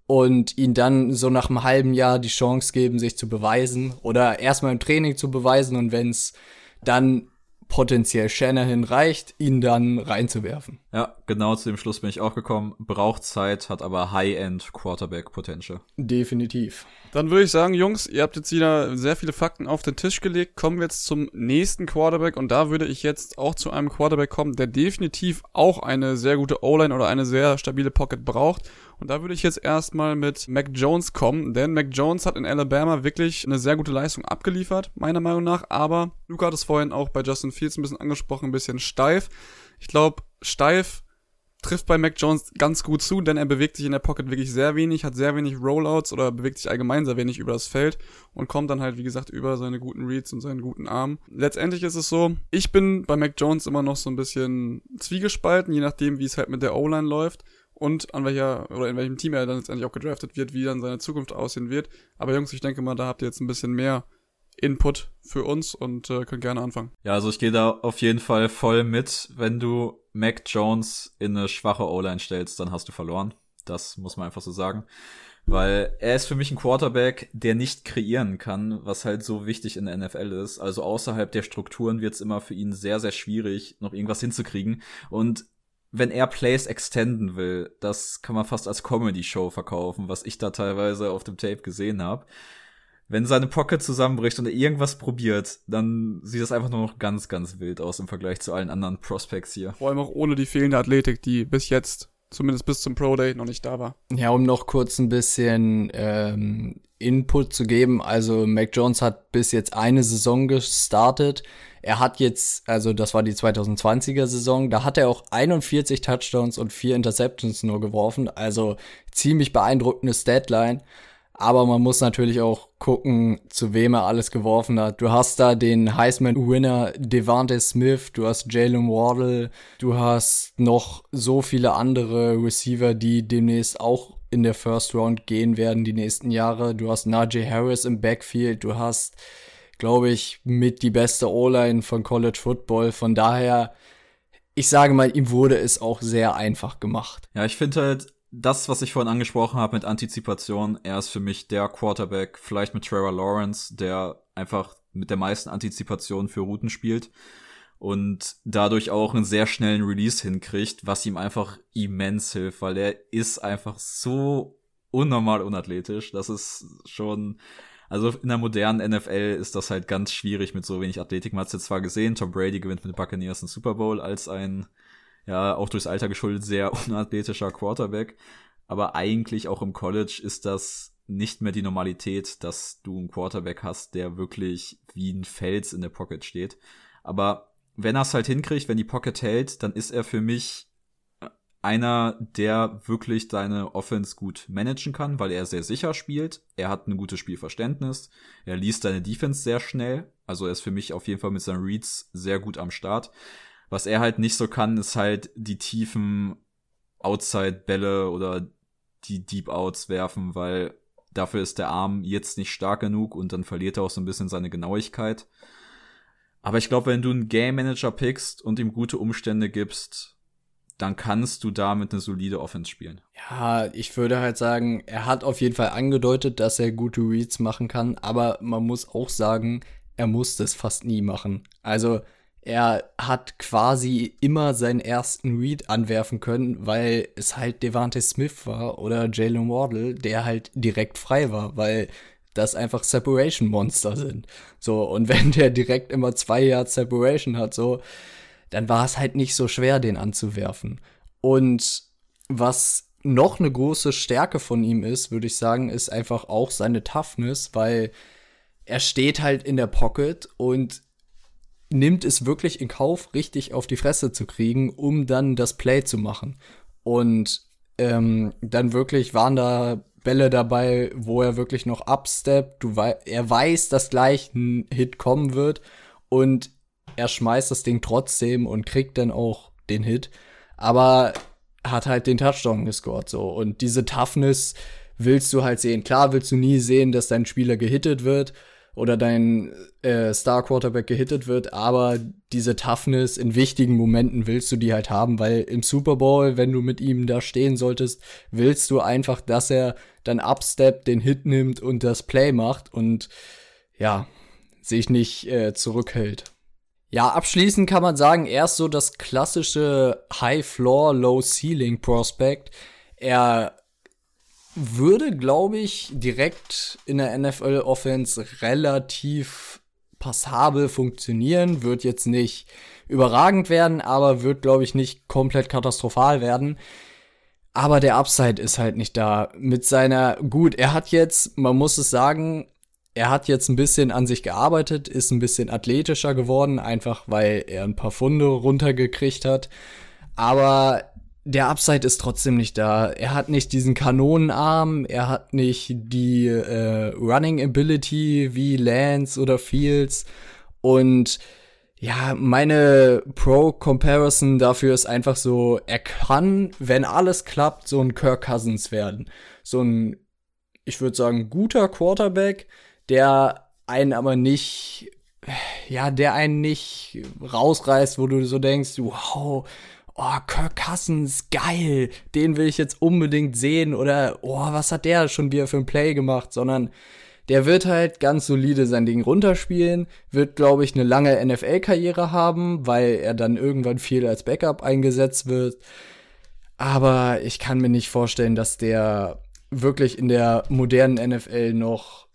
Und ihn dann so nach einem halben Jahr die Chance geben, sich zu beweisen oder erstmal im Training zu beweisen und wenn es dann potenziell Shanahan reicht, ihn dann reinzuwerfen.
Ja, genau zu dem Schluss bin ich auch gekommen. Braucht Zeit, hat aber High-End Quarterback Potential.
Definitiv.
Dann würde ich sagen, Jungs, ihr habt jetzt wieder sehr viele Fakten auf den Tisch gelegt. Kommen wir jetzt zum nächsten Quarterback und da würde ich jetzt auch zu einem Quarterback kommen, der definitiv auch eine sehr gute O-Line oder eine sehr stabile Pocket braucht und da würde ich jetzt erstmal mit Mac Jones kommen, denn Mac Jones hat in Alabama wirklich eine sehr gute Leistung abgeliefert, meiner Meinung nach. Aber Luca hat es vorhin auch bei Justin Fields ein bisschen angesprochen, ein bisschen steif. Ich glaube, steif trifft bei Mac Jones ganz gut zu, denn er bewegt sich in der Pocket wirklich sehr wenig, hat sehr wenig Rollouts oder bewegt sich allgemein sehr wenig über das Feld und kommt dann halt, wie gesagt, über seine guten Reads und seinen guten Arm. Letztendlich ist es so, ich bin bei Mac Jones immer noch so ein bisschen zwiegespalten, je nachdem, wie es halt mit der O-Line läuft und an welcher oder in welchem Team er dann letztendlich auch gedraftet wird, wie dann seine Zukunft aussehen wird. Aber Jungs, ich denke mal, da habt ihr jetzt ein bisschen mehr Input für uns und äh, könnt gerne anfangen.
Ja, also ich gehe da auf jeden Fall voll mit. Wenn du Mac Jones in eine schwache O-Line stellst, dann hast du verloren. Das muss man einfach so sagen. Weil er ist für mich ein Quarterback, der nicht kreieren kann, was halt so wichtig in der NFL ist. Also außerhalb der Strukturen wird es immer für ihn sehr, sehr schwierig, noch irgendwas hinzukriegen. Und wenn er Plays extenden will, das kann man fast als Comedy-Show verkaufen, was ich da teilweise auf dem Tape gesehen habe. Wenn seine Pocket zusammenbricht und er irgendwas probiert, dann sieht das einfach nur noch ganz, ganz wild aus im Vergleich zu allen anderen Prospects hier.
Vor allem auch ohne die fehlende Athletik, die bis jetzt zumindest bis zum Pro Day noch nicht da war.
Ja, um noch kurz ein bisschen ähm, Input zu geben. Also Mac Jones hat bis jetzt eine Saison gestartet. Er hat jetzt, also das war die 2020er Saison, da hat er auch 41 Touchdowns und vier Interceptions nur geworfen. Also ziemlich beeindruckendes Deadline. Aber man muss natürlich auch gucken, zu wem er alles geworfen hat. Du hast da den Heisman-Winner Devante Smith, du hast Jalen Wardle, du hast noch so viele andere Receiver, die demnächst auch in der First Round gehen werden die nächsten Jahre. Du hast Najee Harris im Backfield, du hast, glaube ich, mit die beste O-Line von College Football. Von daher, ich sage mal, ihm wurde es auch sehr einfach gemacht.
Ja, ich finde halt, das, was ich vorhin angesprochen habe mit Antizipation, er ist für mich der Quarterback, vielleicht mit Trevor Lawrence, der einfach mit der meisten Antizipation für Routen spielt und dadurch auch einen sehr schnellen Release hinkriegt, was ihm einfach immens hilft, weil er ist einfach so unnormal unathletisch. Das ist schon, also in der modernen NFL ist das halt ganz schwierig mit so wenig Athletik. Man hat es jetzt zwar gesehen, Tom Brady gewinnt mit den Buccaneers einen Super Bowl als ein ja, auch durchs Alter geschuldet sehr (laughs) unathletischer Quarterback. Aber eigentlich auch im College ist das nicht mehr die Normalität, dass du einen Quarterback hast, der wirklich wie ein Fels in der Pocket steht. Aber wenn er es halt hinkriegt, wenn die Pocket hält, dann ist er für mich einer, der wirklich deine Offense gut managen kann, weil er sehr sicher spielt. Er hat ein gutes Spielverständnis. Er liest deine Defense sehr schnell. Also er ist für mich auf jeden Fall mit seinen Reads sehr gut am Start. Was er halt nicht so kann, ist halt die tiefen Outside-Bälle oder die Deep Outs werfen, weil dafür ist der Arm jetzt nicht stark genug und dann verliert er auch so ein bisschen seine Genauigkeit. Aber ich glaube, wenn du einen Game Manager pickst und ihm gute Umstände gibst, dann kannst du damit eine solide Offense spielen.
Ja, ich würde halt sagen, er hat auf jeden Fall angedeutet, dass er gute Reads machen kann, aber man muss auch sagen, er muss das fast nie machen. Also er hat quasi immer seinen ersten Read anwerfen können, weil es halt Devante Smith war oder Jalen Wardle, der halt direkt frei war, weil das einfach Separation Monster sind. So, und (laughs) wenn der direkt immer zwei Yards Separation hat, so, dann war es halt nicht so schwer, den anzuwerfen. Und was noch eine große Stärke von ihm ist, würde ich sagen, ist einfach auch seine Toughness, weil er steht halt in der Pocket und nimmt es wirklich in Kauf, richtig auf die Fresse zu kriegen, um dann das Play zu machen. Und ähm, dann wirklich waren da Bälle dabei, wo er wirklich noch upsteppt. Du wei er weiß, dass gleich ein Hit kommen wird und er schmeißt das Ding trotzdem und kriegt dann auch den Hit. Aber hat halt den Touchdown gescored so. Und diese Toughness willst du halt sehen. Klar willst du nie sehen, dass dein Spieler gehittet wird oder dein äh, Star Quarterback gehittet wird, aber diese Toughness in wichtigen Momenten willst du die halt haben, weil im Super Bowl, wenn du mit ihm da stehen solltest, willst du einfach, dass er dann Upstep den Hit nimmt und das Play macht und ja, sich nicht äh, zurückhält. Ja, abschließend kann man sagen, er ist so das klassische High Floor, Low Ceiling Prospect. Er würde, glaube ich, direkt in der NFL Offense relativ passabel funktionieren, wird jetzt nicht überragend werden, aber wird, glaube ich, nicht komplett katastrophal werden. Aber der Upside ist halt nicht da. Mit seiner, gut, er hat jetzt, man muss es sagen, er hat jetzt ein bisschen an sich gearbeitet, ist ein bisschen athletischer geworden, einfach weil er ein paar Funde runtergekriegt hat. Aber der Upside ist trotzdem nicht da. Er hat nicht diesen Kanonenarm, er hat nicht die äh, Running Ability wie Lance oder Fields. Und ja, meine Pro-Comparison dafür ist einfach so, er kann, wenn alles klappt, so ein Kirk Cousins werden. So ein, ich würde sagen, guter Quarterback, der einen aber nicht, ja, der einen nicht rausreißt, wo du so denkst, wow, oh, Kirk Cousins, geil, den will ich jetzt unbedingt sehen oder, oh, was hat der schon wieder für ein Play gemacht, sondern der wird halt ganz solide sein Ding runterspielen, wird, glaube ich, eine lange NFL-Karriere haben, weil er dann irgendwann viel als Backup eingesetzt wird. Aber ich kann mir nicht vorstellen, dass der wirklich in der modernen NFL noch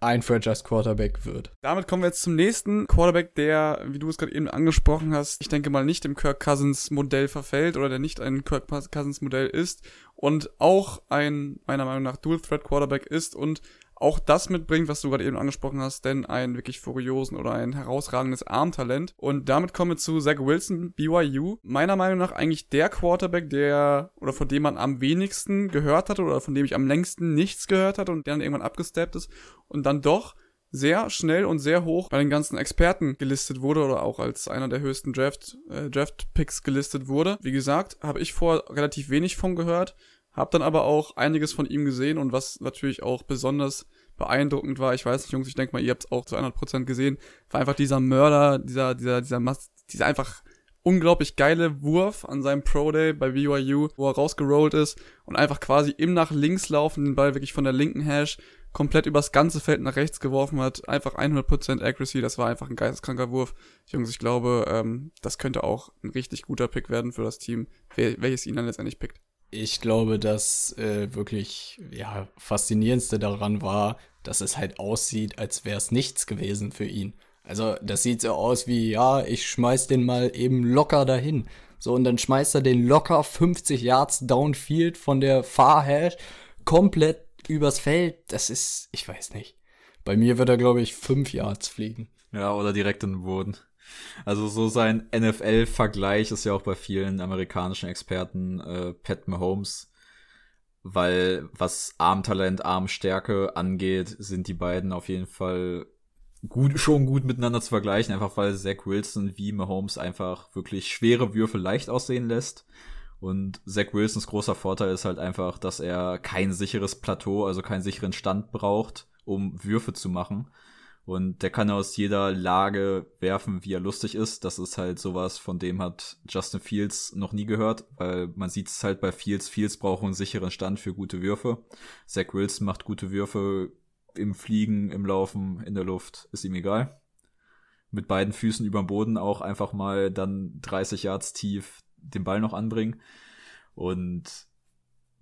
ein Franchise Quarterback wird.
Damit kommen wir jetzt zum nächsten Quarterback, der, wie du es gerade eben angesprochen hast, ich denke mal nicht dem Kirk Cousins Modell verfällt oder der nicht ein Kirk Cousins Modell ist und auch ein meiner Meinung nach Dual Threat Quarterback ist und auch das mitbringt, was du gerade eben angesprochen hast, denn ein wirklich furiosen oder ein herausragendes Armtalent. Und damit kommen wir zu Zach Wilson, BYU. Meiner Meinung nach eigentlich der Quarterback, der oder von dem man am wenigsten gehört hatte oder von dem ich am längsten nichts gehört hatte und der dann irgendwann abgesteppt ist und dann doch sehr schnell und sehr hoch bei den ganzen Experten gelistet wurde oder auch als einer der höchsten Draft, äh, Draft Picks gelistet wurde. Wie gesagt, habe ich vor relativ wenig von gehört. Hab dann aber auch einiges von ihm gesehen und was natürlich auch besonders beeindruckend war, ich weiß nicht, Jungs, ich denke mal, ihr habt es auch zu 100% gesehen, war einfach dieser Mörder, dieser, dieser, dieser, Mas dieser einfach unglaublich geile Wurf an seinem Pro Day bei BYU, wo er rausgerollt ist und einfach quasi im nach links laufen den Ball wirklich von der linken Hash komplett übers ganze Feld nach rechts geworfen hat. Einfach 100% Accuracy, das war einfach ein geisteskranker Wurf. Jungs, ich glaube, ähm, das könnte auch ein richtig guter Pick werden für das Team, welches ihn dann letztendlich pickt.
Ich glaube, das äh, wirklich ja, faszinierendste daran war, dass es halt aussieht, als wäre es nichts gewesen für ihn. Also das sieht so aus wie, ja, ich schmeiß den mal eben locker dahin. So, und dann schmeißt er den locker 50 Yards downfield von der Fahrhash komplett übers Feld. Das ist, ich weiß nicht. Bei mir wird er, glaube ich, 5 Yards fliegen.
Ja, oder direkt in den Boden. Also so sein NFL-Vergleich ist ja auch bei vielen amerikanischen Experten äh, Pat Mahomes, weil was Armtalent, Armstärke angeht, sind die beiden auf jeden Fall gut, schon gut miteinander zu vergleichen, einfach weil Zach Wilson wie Mahomes einfach wirklich schwere Würfe leicht aussehen lässt. Und Zach Wilsons großer Vorteil ist halt einfach, dass er kein sicheres Plateau, also keinen sicheren Stand braucht, um Würfe zu machen. Und der kann aus jeder Lage werfen, wie er lustig ist. Das ist halt sowas, von dem hat Justin Fields noch nie gehört, weil man sieht es halt bei Fields. Fields braucht einen sicheren Stand für gute Würfe. Zach Wilson macht gute Würfe im Fliegen, im Laufen, in der Luft, ist ihm egal. Mit beiden Füßen über dem Boden auch einfach mal dann 30 Yards tief den Ball noch anbringen. Und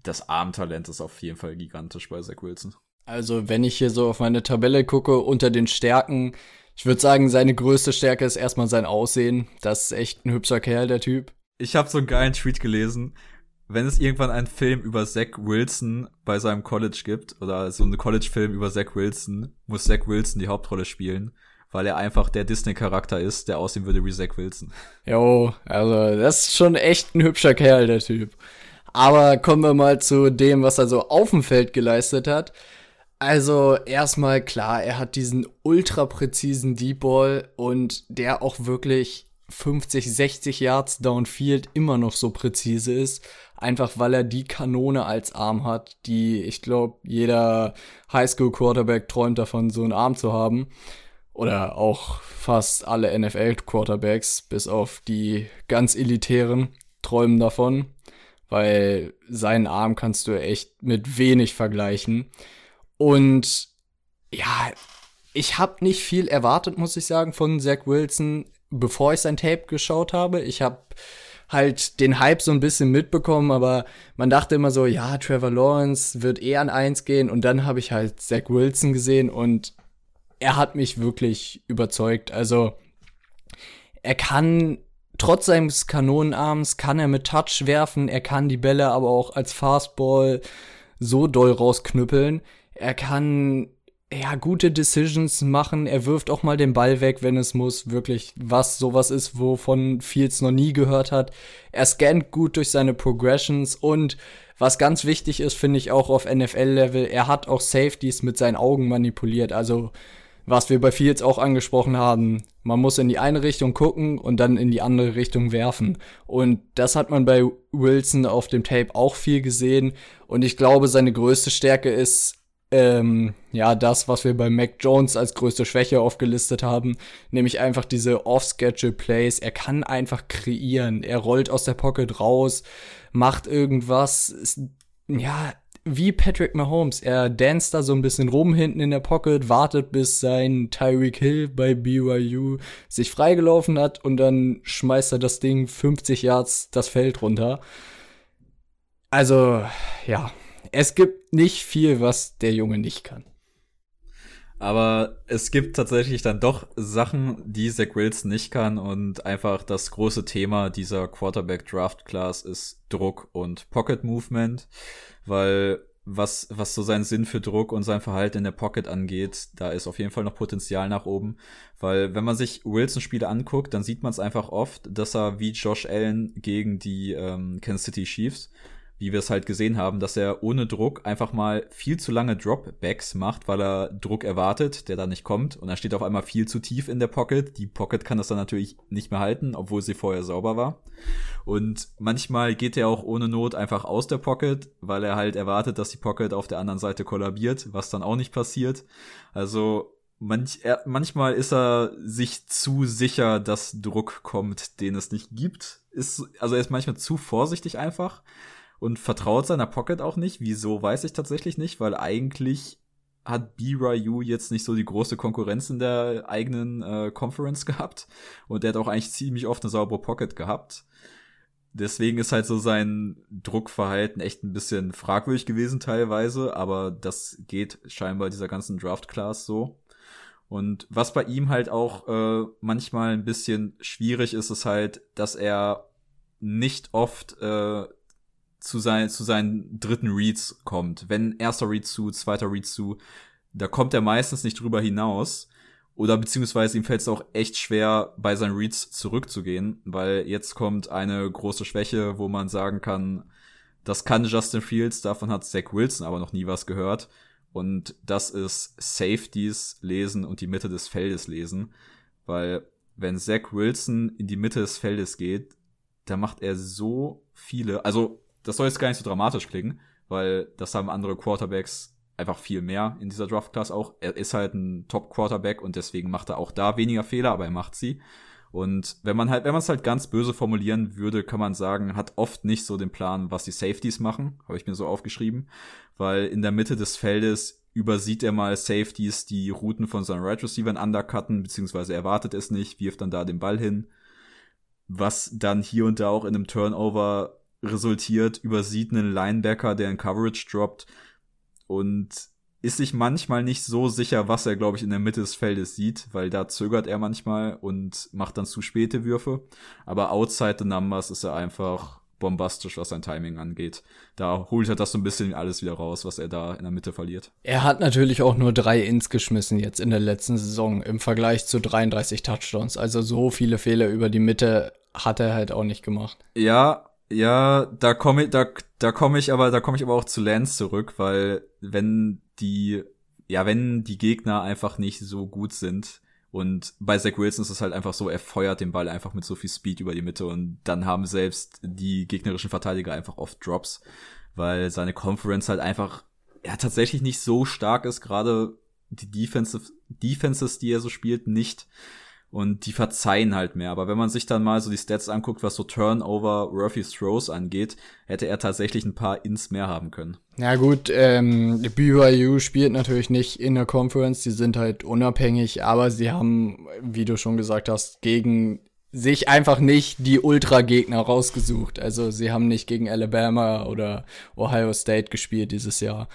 das Armtalent ist auf jeden Fall gigantisch bei Zach Wilson.
Also, wenn ich hier so auf meine Tabelle gucke, unter den Stärken, ich würde sagen, seine größte Stärke ist erstmal sein Aussehen. Das ist echt ein hübscher Kerl, der Typ.
Ich habe so einen geilen Tweet gelesen. Wenn es irgendwann einen Film über Zach Wilson bei seinem College gibt, oder so einen College-Film über Zach Wilson, muss Zach Wilson die Hauptrolle spielen, weil er einfach der Disney-Charakter ist, der aussehen würde wie Zach Wilson.
Jo, also das ist schon echt ein hübscher Kerl, der Typ. Aber kommen wir mal zu dem, was er so auf dem Feld geleistet hat. Also erstmal klar, er hat diesen ultra präzisen Deep Ball und der auch wirklich 50, 60 Yards downfield immer noch so präzise ist, einfach weil er die Kanone als Arm hat, die ich glaube, jeder Highschool Quarterback träumt davon, so einen Arm zu haben. Oder auch fast alle NFL Quarterbacks, bis auf die ganz elitären, träumen davon, weil seinen Arm kannst du echt mit wenig vergleichen. Und ja, ich habe nicht viel erwartet, muss ich sagen, von Zach Wilson, bevor ich sein Tape geschaut habe. Ich habe halt den Hype so ein bisschen mitbekommen, aber man dachte immer so, ja, Trevor Lawrence wird eh an eins gehen und dann habe ich halt Zach Wilson gesehen und er hat mich wirklich überzeugt. Also er kann trotz seines Kanonenarms kann er mit Touch werfen, er kann die Bälle aber auch als Fastball so doll rausknüppeln. Er kann ja gute Decisions machen. Er wirft auch mal den Ball weg, wenn es muss. Wirklich, was sowas ist, wovon Fields noch nie gehört hat. Er scannt gut durch seine Progressions und was ganz wichtig ist, finde ich auch auf NFL-Level, er hat auch Safeties mit seinen Augen manipuliert. Also, was wir bei Fields auch angesprochen haben, man muss in die eine Richtung gucken und dann in die andere Richtung werfen. Und das hat man bei Wilson auf dem Tape auch viel gesehen. Und ich glaube, seine größte Stärke ist, ähm, ja das, was wir bei Mac Jones als größte Schwäche aufgelistet haben, nämlich einfach diese Off-Schedule-Plays. Er kann einfach kreieren. Er rollt aus der Pocket raus, macht irgendwas. Ist, ja, wie Patrick Mahomes. Er danst da so ein bisschen rum hinten in der Pocket, wartet bis sein Tyreek Hill bei BYU sich freigelaufen hat und dann schmeißt er das Ding 50 Yards das Feld runter. Also, ja, es gibt nicht viel, was der Junge nicht kann.
Aber es gibt tatsächlich dann doch Sachen, die Zach Wilson nicht kann und einfach das große Thema dieser Quarterback Draft Class ist Druck und Pocket Movement, weil was, was so seinen Sinn für Druck und sein Verhalten in der Pocket angeht, da ist auf jeden Fall noch Potenzial nach oben. Weil wenn man sich Wilson-Spiele anguckt, dann sieht man es einfach oft, dass er wie Josh Allen gegen die ähm, Kansas City Chiefs wie wir es halt gesehen haben, dass er ohne Druck einfach mal viel zu lange Dropbacks macht, weil er Druck erwartet, der dann nicht kommt. Und er steht auf einmal viel zu tief in der Pocket. Die Pocket kann das dann natürlich nicht mehr halten, obwohl sie vorher sauber war. Und manchmal geht er auch ohne Not einfach aus der Pocket, weil er halt erwartet, dass die Pocket auf der anderen Seite kollabiert, was dann auch nicht passiert. Also Manch, er, manchmal ist er sich zu sicher, dass Druck kommt, den es nicht gibt. Ist, also er ist manchmal zu vorsichtig einfach und vertraut seiner Pocket auch nicht. Wieso weiß ich tatsächlich nicht, weil eigentlich hat BYU jetzt nicht so die große Konkurrenz in der eigenen äh, Conference gehabt und der hat auch eigentlich ziemlich oft eine saubere Pocket gehabt. Deswegen ist halt so sein Druckverhalten echt ein bisschen fragwürdig gewesen teilweise, aber das geht scheinbar dieser ganzen Draft-Class so. Und was bei ihm halt auch äh, manchmal ein bisschen schwierig ist, ist halt, dass er nicht oft äh, zu, sein, zu seinen dritten Reads kommt. Wenn erster Read zu, zweiter Read zu, da kommt er meistens nicht drüber hinaus. Oder beziehungsweise ihm fällt es auch echt schwer, bei seinen Reads zurückzugehen, weil jetzt kommt eine große Schwäche, wo man sagen kann, das kann Justin Fields, davon hat Zach Wilson aber noch nie was gehört. Und das ist Safeties lesen und die Mitte des Feldes lesen. Weil wenn Zach Wilson in die Mitte des Feldes geht, da macht er so viele, also das soll jetzt gar nicht so dramatisch klingen, weil das haben andere Quarterbacks einfach viel mehr in dieser Draft-Class auch. Er ist halt ein Top-Quarterback und deswegen macht er auch da weniger Fehler, aber er macht sie. Und wenn man halt, wenn man es halt ganz böse formulieren würde, kann man sagen, hat oft nicht so den Plan, was die Safeties machen, habe ich mir so aufgeschrieben, weil in der Mitte des Feldes übersieht er mal Safeties, die Routen von seinen Right Receivern undercutten, beziehungsweise erwartet es nicht, wirft dann da den Ball hin, was dann hier und da auch in einem Turnover resultiert, übersieht einen Linebacker, der in Coverage droppt und ist sich manchmal nicht so sicher, was er, glaube ich, in der Mitte des Feldes sieht, weil da zögert er manchmal und macht dann zu späte Würfe. Aber outside the numbers ist er einfach bombastisch, was sein Timing angeht. Da holt er das so ein bisschen alles wieder raus, was er da in der Mitte verliert.
Er hat natürlich auch nur drei Ins geschmissen jetzt in der letzten Saison im Vergleich zu 33 Touchdowns. Also so viele Fehler über die Mitte hat er halt auch nicht gemacht.
Ja, ja, da komme ich, da, da komme ich aber, da komme ich aber auch zu Lance zurück, weil wenn die, ja, wenn die Gegner einfach nicht so gut sind und bei Zach Wilson ist es halt einfach so, er feuert den Ball einfach mit so viel Speed über die Mitte und dann haben selbst die gegnerischen Verteidiger einfach oft Drops, weil seine Conference halt einfach, ja, tatsächlich nicht so stark ist, gerade die Defensive, Defenses, die er so spielt, nicht und die verzeihen halt mehr. Aber wenn man sich dann mal so die Stats anguckt, was so Turnover, Worthy Throws angeht, hätte er tatsächlich ein paar Ins mehr haben können.
Ja gut, ähm, BYU spielt natürlich nicht in der Conference, die sind halt unabhängig, aber sie haben, wie du schon gesagt hast, gegen sich einfach nicht die Ultra-Gegner rausgesucht. Also sie haben nicht gegen Alabama oder Ohio State gespielt dieses Jahr.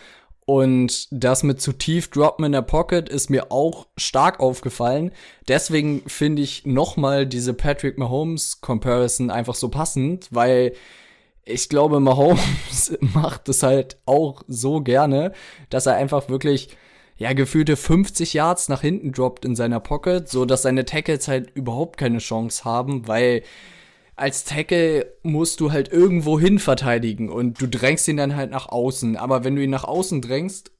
Und das mit zu tief droppen in der Pocket ist mir auch stark aufgefallen. Deswegen finde ich nochmal diese Patrick Mahomes Comparison einfach so passend, weil ich glaube, Mahomes (laughs) macht es halt auch so gerne, dass er einfach wirklich ja gefühlte 50 Yards nach hinten droppt in seiner Pocket, so dass seine Tackles halt überhaupt keine Chance haben, weil als Tackle musst du halt irgendwo hin verteidigen und du drängst ihn dann halt nach außen. Aber wenn du ihn nach außen drängst,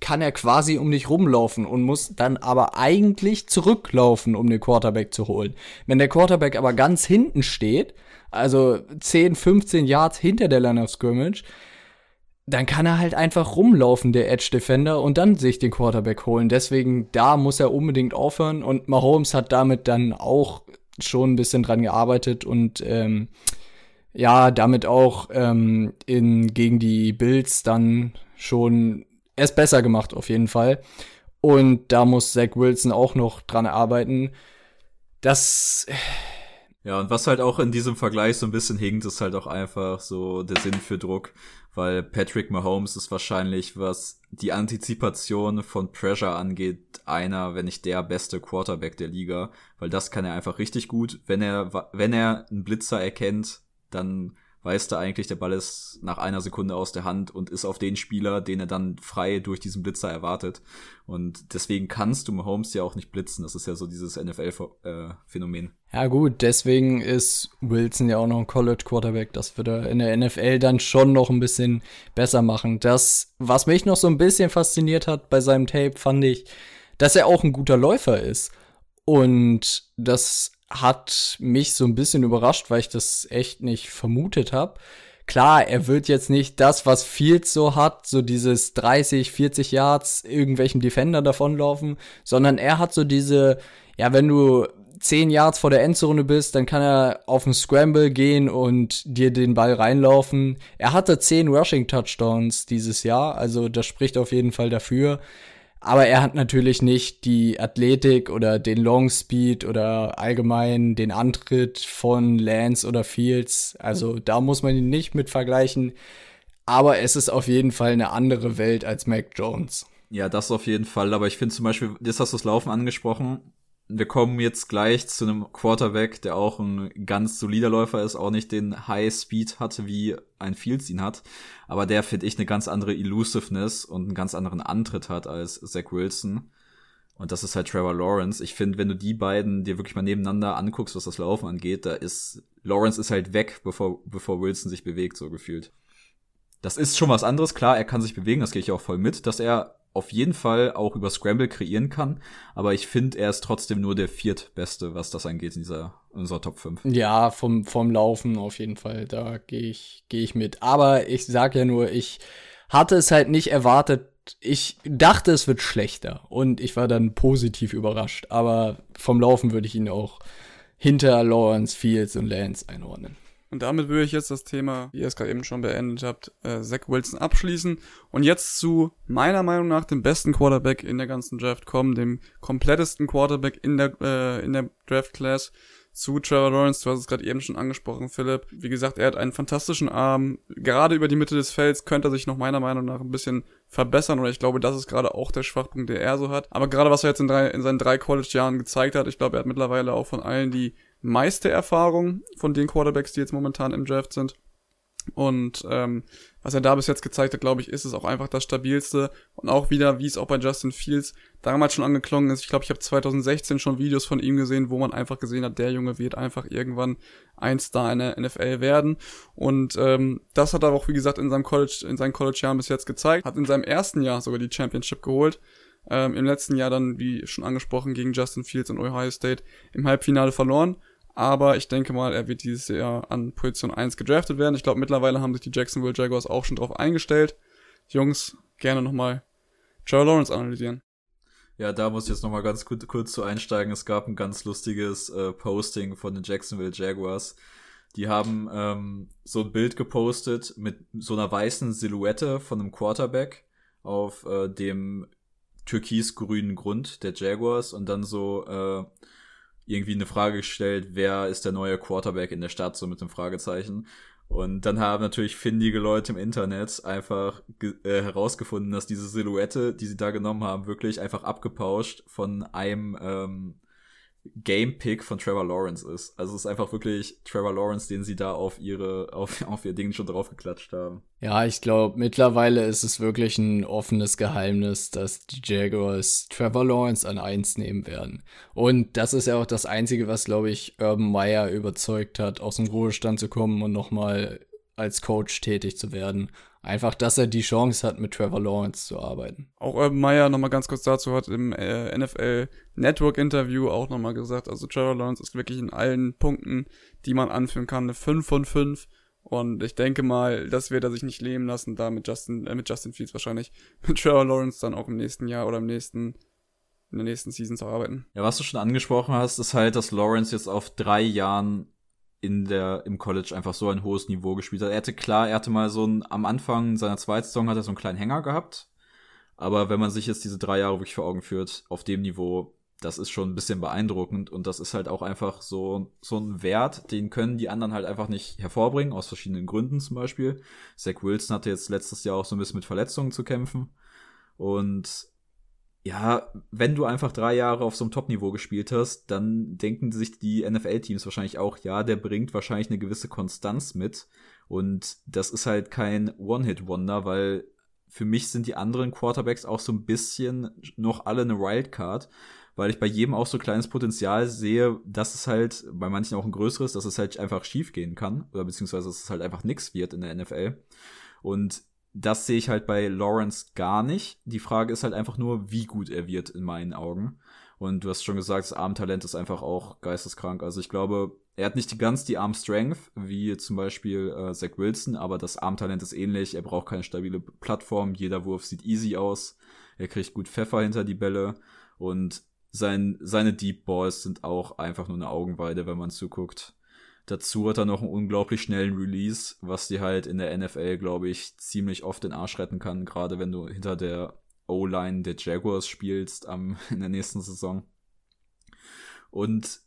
kann er quasi um dich rumlaufen und muss dann aber eigentlich zurücklaufen, um den Quarterback zu holen. Wenn der Quarterback aber ganz hinten steht, also 10, 15 Yards hinter der Line of Scrimmage, dann kann er halt einfach rumlaufen, der Edge Defender, und dann sich den Quarterback holen. Deswegen, da muss er unbedingt aufhören. Und Mahomes hat damit dann auch schon ein bisschen dran gearbeitet und ähm, ja, damit auch ähm, in, gegen die Bills dann schon es besser gemacht, auf jeden Fall. Und da muss Zach Wilson auch noch dran arbeiten. Das.
Ja, und was halt auch in diesem Vergleich so ein bisschen hinkt, ist halt auch einfach so der Sinn für Druck, weil Patrick Mahomes ist wahrscheinlich, was die Antizipation von Pressure angeht, einer, wenn nicht der beste Quarterback der Liga, weil das kann er einfach richtig gut. Wenn er, wenn er einen Blitzer erkennt, dann weiß er eigentlich, der Ball ist nach einer Sekunde aus der Hand und ist auf den Spieler, den er dann frei durch diesen Blitzer erwartet. Und deswegen kannst du Mahomes ja auch nicht blitzen. Das ist ja so dieses NFL-Phänomen.
Ja gut, deswegen ist Wilson ja auch noch ein College Quarterback. Das wird er in der NFL dann schon noch ein bisschen besser machen. Das, was mich noch so ein bisschen fasziniert hat bei seinem Tape, fand ich, dass er auch ein guter Läufer ist. Und das hat mich so ein bisschen überrascht, weil ich das echt nicht vermutet habe. Klar, er wird jetzt nicht das, was Fields so hat, so dieses 30, 40 Yards irgendwelchen Defender davonlaufen, sondern er hat so diese, ja, wenn du 10 Yards vor der Endzone bist, dann kann er auf den Scramble gehen und dir den Ball reinlaufen. Er hatte 10 Rushing Touchdowns dieses Jahr, also das spricht auf jeden Fall dafür. Aber er hat natürlich nicht die Athletik oder den Long Speed oder allgemein den Antritt von Lance oder Fields. Also da muss man ihn nicht mit vergleichen. Aber es ist auf jeden Fall eine andere Welt als Mac Jones.
Ja, das auf jeden Fall. Aber ich finde zum Beispiel, jetzt hast du das Laufen angesprochen wir kommen jetzt gleich zu einem Quarterback, der auch ein ganz solider Läufer ist, auch nicht den High Speed hatte, wie ein Fields ihn hat, aber der, finde ich, eine ganz andere Elusiveness und einen ganz anderen Antritt hat als Zach Wilson. Und das ist halt Trevor Lawrence. Ich finde, wenn du die beiden dir wirklich mal nebeneinander anguckst, was das Laufen angeht, da ist Lawrence ist halt weg, bevor, bevor Wilson sich bewegt, so gefühlt. Das ist schon was anderes, klar, er kann sich bewegen, das gehe ich auch voll mit, dass er auf jeden Fall auch über Scramble kreieren kann. Aber ich finde, er ist trotzdem nur der viertbeste, was das angeht in dieser in unserer Top 5.
Ja, vom, vom Laufen auf jeden Fall. Da gehe ich, geh ich mit. Aber ich sag ja nur, ich hatte es halt nicht erwartet. Ich dachte, es wird schlechter. Und ich war dann positiv überrascht. Aber vom Laufen würde ich ihn auch hinter Lawrence, Fields und Lance einordnen.
Und damit würde ich jetzt das Thema, wie ihr es gerade eben schon beendet habt, äh, Zach Wilson abschließen und jetzt zu meiner Meinung nach dem besten Quarterback in der ganzen Draft kommen, dem komplettesten Quarterback in der äh, in der Draft Class zu Trevor Lawrence. Du hast es gerade eben schon angesprochen, Philipp. Wie gesagt, er hat einen fantastischen Arm. Gerade über die Mitte des Felds könnte er sich noch meiner Meinung nach ein bisschen verbessern oder ich glaube, das ist gerade auch der Schwachpunkt, der er so hat. Aber gerade was er jetzt in, drei, in seinen drei College-Jahren gezeigt hat, ich glaube, er hat mittlerweile auch von allen die meiste Erfahrung von den Quarterbacks, die jetzt momentan im Draft sind. Und ähm, was er da bis jetzt gezeigt hat, glaube ich, ist es auch einfach das stabilste. Und auch wieder, wie es auch bei Justin Fields damals schon angeklungen ist. Ich glaube, ich habe 2016 schon Videos von ihm gesehen, wo man einfach gesehen hat, der Junge wird einfach irgendwann ein Star in der NFL werden. Und ähm, das hat er auch, wie gesagt, in seinem College, in seinen College-Jahren bis jetzt gezeigt. Hat in seinem ersten Jahr sogar die Championship geholt. Ähm, Im letzten Jahr dann, wie schon angesprochen, gegen Justin Fields und Ohio State im Halbfinale verloren. Aber ich denke mal, er wird dieses Jahr an Position 1 gedraftet werden. Ich glaube, mittlerweile haben sich die Jacksonville Jaguars auch schon drauf eingestellt. Jungs, gerne nochmal Trevor Lawrence analysieren.
Ja, da muss ich jetzt nochmal ganz kurz, kurz zu einsteigen. Es gab ein ganz lustiges äh, Posting von den Jacksonville Jaguars. Die haben ähm, so ein Bild gepostet mit so einer weißen Silhouette von einem Quarterback auf äh, dem türkisgrünen Grund der Jaguars und dann so äh, irgendwie eine Frage gestellt, wer ist der neue Quarterback in der Stadt, so mit einem Fragezeichen. Und dann haben natürlich findige Leute im Internet einfach äh, herausgefunden, dass diese Silhouette, die sie da genommen haben, wirklich einfach abgepauscht von einem ähm, Game-Pick von Trevor Lawrence ist. Also es ist einfach wirklich Trevor Lawrence, den sie da auf ihre, auf, (laughs) auf ihr Ding schon draufgeklatscht haben.
Ja, ich glaube, mittlerweile ist es wirklich ein offenes Geheimnis, dass die Jaguars Trevor Lawrence an eins nehmen werden. Und das ist ja auch das Einzige, was, glaube ich, Urban Meyer überzeugt hat, aus dem Ruhestand zu kommen und nochmal als Coach tätig zu werden. Einfach, dass er die Chance hat, mit Trevor Lawrence zu arbeiten.
Auch Urban Meyer nochmal ganz kurz dazu hat im äh, NFL Network Interview auch nochmal gesagt, also Trevor Lawrence ist wirklich in allen Punkten, die man anführen kann, eine 5 von 5 Und ich denke mal, das wird er sich nicht leben lassen, da mit Justin, äh, mit Justin Fields wahrscheinlich, (laughs) mit Trevor Lawrence dann auch im nächsten Jahr oder im nächsten, in der nächsten Season zu arbeiten.
Ja, was du schon angesprochen hast, ist halt, dass Lawrence jetzt auf drei Jahren in der, im College einfach so ein hohes Niveau gespielt hat. Er hatte klar, er hatte mal so ein, am Anfang seiner zweiten Saison hat er so einen kleinen Hänger gehabt. Aber wenn man sich jetzt diese drei Jahre wirklich vor Augen führt, auf dem Niveau, das ist schon ein bisschen beeindruckend und das ist halt auch einfach so, so ein Wert, den können die anderen halt einfach nicht hervorbringen, aus verschiedenen Gründen zum Beispiel. Zach Wilson hatte jetzt letztes Jahr auch so ein bisschen mit Verletzungen zu kämpfen und ja, wenn du einfach drei Jahre auf so einem Top-Niveau gespielt hast, dann denken sich die NFL-Teams wahrscheinlich auch, ja, der bringt wahrscheinlich eine gewisse Konstanz mit. Und das ist halt kein One-Hit-Wonder, weil für mich sind die anderen Quarterbacks auch so ein bisschen noch alle eine Wildcard weil ich bei jedem auch so kleines Potenzial sehe, dass es halt bei manchen auch ein größeres, dass es halt einfach schief gehen kann oder beziehungsweise dass es halt einfach nix wird in der NFL. Und das sehe ich halt bei Lawrence gar nicht. Die Frage ist halt einfach nur, wie gut er wird in meinen Augen. Und du hast schon gesagt, das Armtalent ist einfach auch geisteskrank. Also ich glaube, er hat nicht ganz die Arm Strength, wie zum Beispiel äh, Zach Wilson, aber das Armtalent ist ähnlich. Er braucht keine stabile Plattform. Jeder Wurf sieht easy aus. Er kriegt gut Pfeffer hinter die Bälle. Und sein, seine Deep Balls sind auch einfach nur eine Augenweide, wenn man zuguckt. Dazu hat er noch einen unglaublich schnellen Release, was dir halt in der NFL, glaube ich, ziemlich oft den Arsch retten kann, gerade wenn du hinter der O-Line der Jaguars spielst am, (laughs) in der nächsten Saison. Und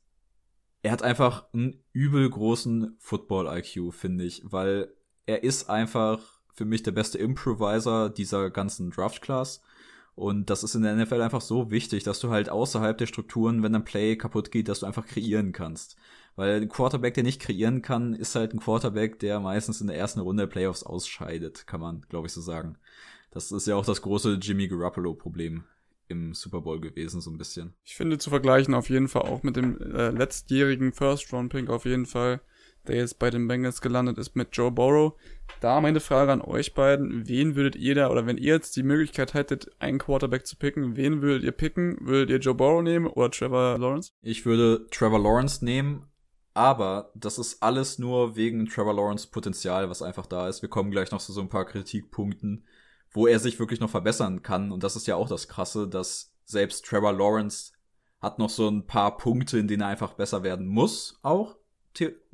er hat einfach einen übel großen Football-IQ, finde ich, weil er ist einfach für mich der beste Improviser dieser ganzen Draft-Class. Und das ist in der NFL einfach so wichtig, dass du halt außerhalb der Strukturen, wenn ein Play kaputt geht, dass du einfach kreieren kannst. Weil ein Quarterback, der nicht kreieren kann, ist halt ein Quarterback, der meistens in der ersten Runde der Playoffs ausscheidet, kann man, glaube ich, so sagen. Das ist ja auch das große Jimmy Garoppolo-Problem im Super Bowl gewesen, so ein bisschen.
Ich finde zu vergleichen auf jeden Fall auch mit dem äh, letztjährigen First-Round-Pick auf jeden Fall der jetzt bei den Bengals gelandet ist mit Joe Burrow. Da meine Frage an euch beiden, wen würdet ihr da, oder wenn ihr jetzt die Möglichkeit hättet, einen Quarterback zu picken, wen würdet ihr picken? Würdet ihr Joe Burrow nehmen oder Trevor Lawrence?
Ich würde Trevor Lawrence nehmen, aber das ist alles nur wegen Trevor Lawrence Potenzial, was einfach da ist. Wir kommen gleich noch zu so ein paar Kritikpunkten, wo er sich wirklich noch verbessern kann. Und das ist ja auch das Krasse, dass selbst Trevor Lawrence hat noch so ein paar Punkte, in denen er einfach besser werden muss, auch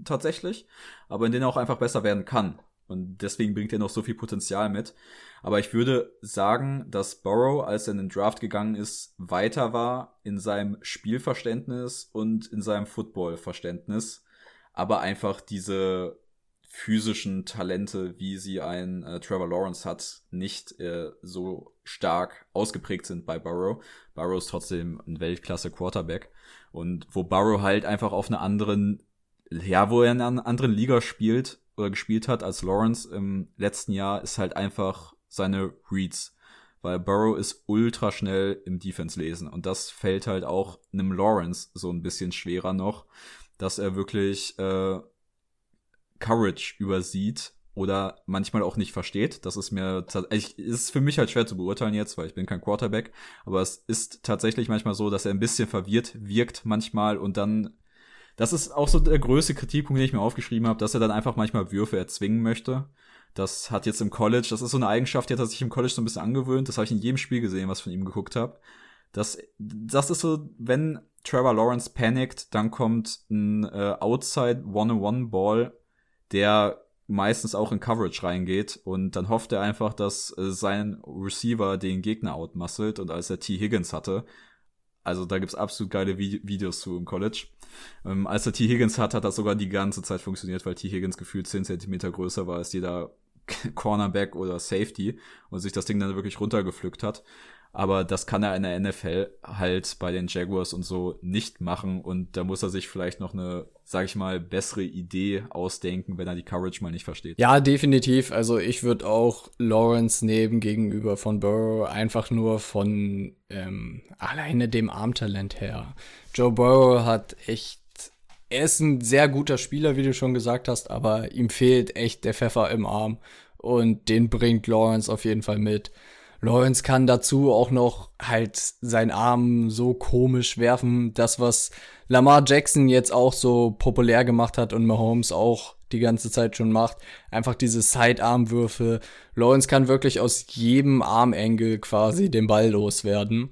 tatsächlich, aber in denen er auch einfach besser werden kann. Und deswegen bringt er noch so viel Potenzial mit. Aber ich würde sagen, dass Burrow, als er in den Draft gegangen ist, weiter war in seinem Spielverständnis und in seinem Footballverständnis. Aber einfach diese physischen Talente, wie sie ein äh, Trevor Lawrence hat, nicht äh, so stark ausgeprägt sind bei Burrow. Burrow ist trotzdem ein Weltklasse Quarterback. Und wo Burrow halt einfach auf einer anderen ja, wo er in einer anderen Liga spielt oder gespielt hat als Lawrence im letzten Jahr, ist halt einfach seine Reads. Weil Burrow ist ultra schnell im Defense lesen. Und das fällt halt auch einem Lawrence so ein bisschen schwerer noch, dass er wirklich äh, Courage übersieht oder manchmal auch nicht versteht. Das ist mir ich, ist für mich halt schwer zu beurteilen jetzt, weil ich bin kein Quarterback. Aber es ist tatsächlich manchmal so, dass er ein bisschen verwirrt wirkt manchmal und dann das ist auch so der größte Kritikpunkt, den ich mir aufgeschrieben habe, dass er dann einfach manchmal Würfe erzwingen möchte. Das hat jetzt im College, das ist so eine Eigenschaft, die hat er sich im College so ein bisschen angewöhnt. Das habe ich in jedem Spiel gesehen, was ich von ihm geguckt habe. Das, das ist so, wenn Trevor Lawrence panikt, dann kommt ein äh, Outside One-on-One-Ball, der meistens auch in Coverage reingeht und dann hofft er einfach, dass äh, sein Receiver den Gegner outmuscelt und als er T. Higgins hatte, also da gibt's absolut geile Videos zu im College. Ähm, als er T. Higgins hat, hat das sogar die ganze Zeit funktioniert, weil T. Higgins gefühlt 10 Zentimeter größer war als jeder Cornerback oder Safety und sich das Ding dann wirklich runtergepflückt hat. Aber das kann er in der NFL halt bei den Jaguars und so nicht machen. Und da muss er sich vielleicht noch eine, sag ich mal, bessere Idee ausdenken, wenn er die Coverage mal nicht versteht.
Ja, definitiv. Also ich würde auch Lawrence nehmen gegenüber von Burrow, einfach nur von ähm, alleine dem Armtalent her. Joe Burrow hat echt er ist ein sehr guter Spieler, wie du schon gesagt hast, aber ihm fehlt echt der Pfeffer im Arm. Und den bringt Lawrence auf jeden Fall mit. Lawrence kann dazu auch noch halt seinen Arm so komisch werfen. Das, was Lamar Jackson jetzt auch so populär gemacht hat und Mahomes auch die ganze Zeit schon macht. Einfach diese Sidearm-Würfe. Lawrence kann wirklich aus jedem Armengel quasi den Ball loswerden.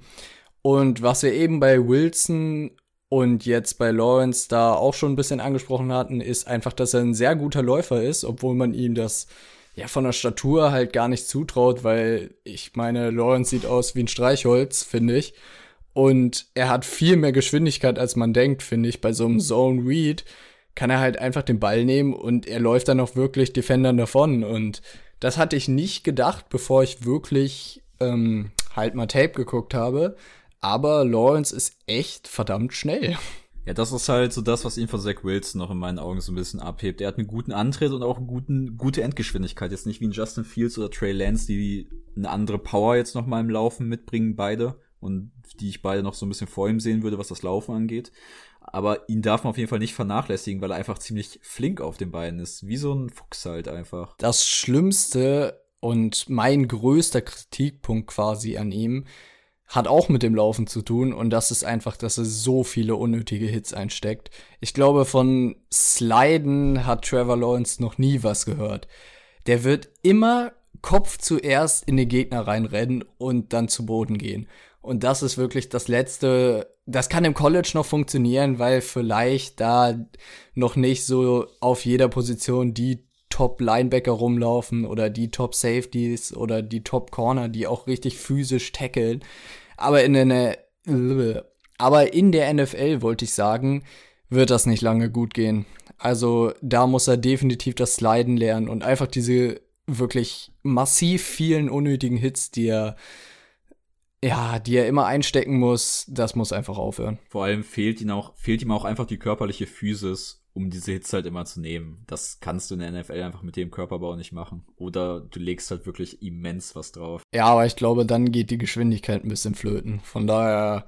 Und was wir eben bei Wilson und jetzt bei Lawrence da auch schon ein bisschen angesprochen hatten, ist einfach, dass er ein sehr guter Läufer ist, obwohl man ihm das ja von der Statur halt gar nicht zutraut, weil ich meine, Lawrence sieht aus wie ein Streichholz, finde ich. Und er hat viel mehr Geschwindigkeit, als man denkt, finde ich, bei so einem Zone Read kann er halt einfach den Ball nehmen und er läuft dann auch wirklich Defendern davon. Und das hatte ich nicht gedacht, bevor ich wirklich ähm, halt mal Tape geguckt habe. Aber Lawrence ist echt verdammt schnell.
Ja, das ist halt so das, was ihn von Zach Wilson noch in meinen Augen so ein bisschen abhebt. Er hat einen guten Antritt und auch eine guten, gute Endgeschwindigkeit. Jetzt nicht wie ein Justin Fields oder Trey Lance, die eine andere Power jetzt noch mal im Laufen mitbringen, beide. Und die ich beide noch so ein bisschen vor ihm sehen würde, was das Laufen angeht. Aber ihn darf man auf jeden Fall nicht vernachlässigen, weil er einfach ziemlich flink auf den Beinen ist. Wie so ein Fuchs halt einfach.
Das Schlimmste und mein größter Kritikpunkt quasi an ihm hat auch mit dem Laufen zu tun und das ist einfach, dass er so viele unnötige Hits einsteckt. Ich glaube, von Sliden hat Trevor Lawrence noch nie was gehört. Der wird immer Kopf zuerst in den Gegner reinrennen und dann zu Boden gehen. Und das ist wirklich das letzte. Das kann im College noch funktionieren, weil vielleicht da noch nicht so auf jeder Position die Top Linebacker rumlaufen oder die Top Safeties oder die Top Corner, die auch richtig physisch tackeln. Aber in der, aber in der NFL wollte ich sagen, wird das nicht lange gut gehen. Also da muss er definitiv das Sliden lernen und einfach diese wirklich massiv vielen unnötigen Hits, die er ja, die er immer einstecken muss, das muss einfach aufhören.
Vor allem fehlt ihm auch, fehlt ihm auch einfach die körperliche Physis, um diese Hits halt immer zu nehmen. Das kannst du in der NFL einfach mit dem Körperbau nicht machen. Oder du legst halt wirklich immens was drauf.
Ja, aber ich glaube, dann geht die Geschwindigkeit ein bisschen flöten. Von daher,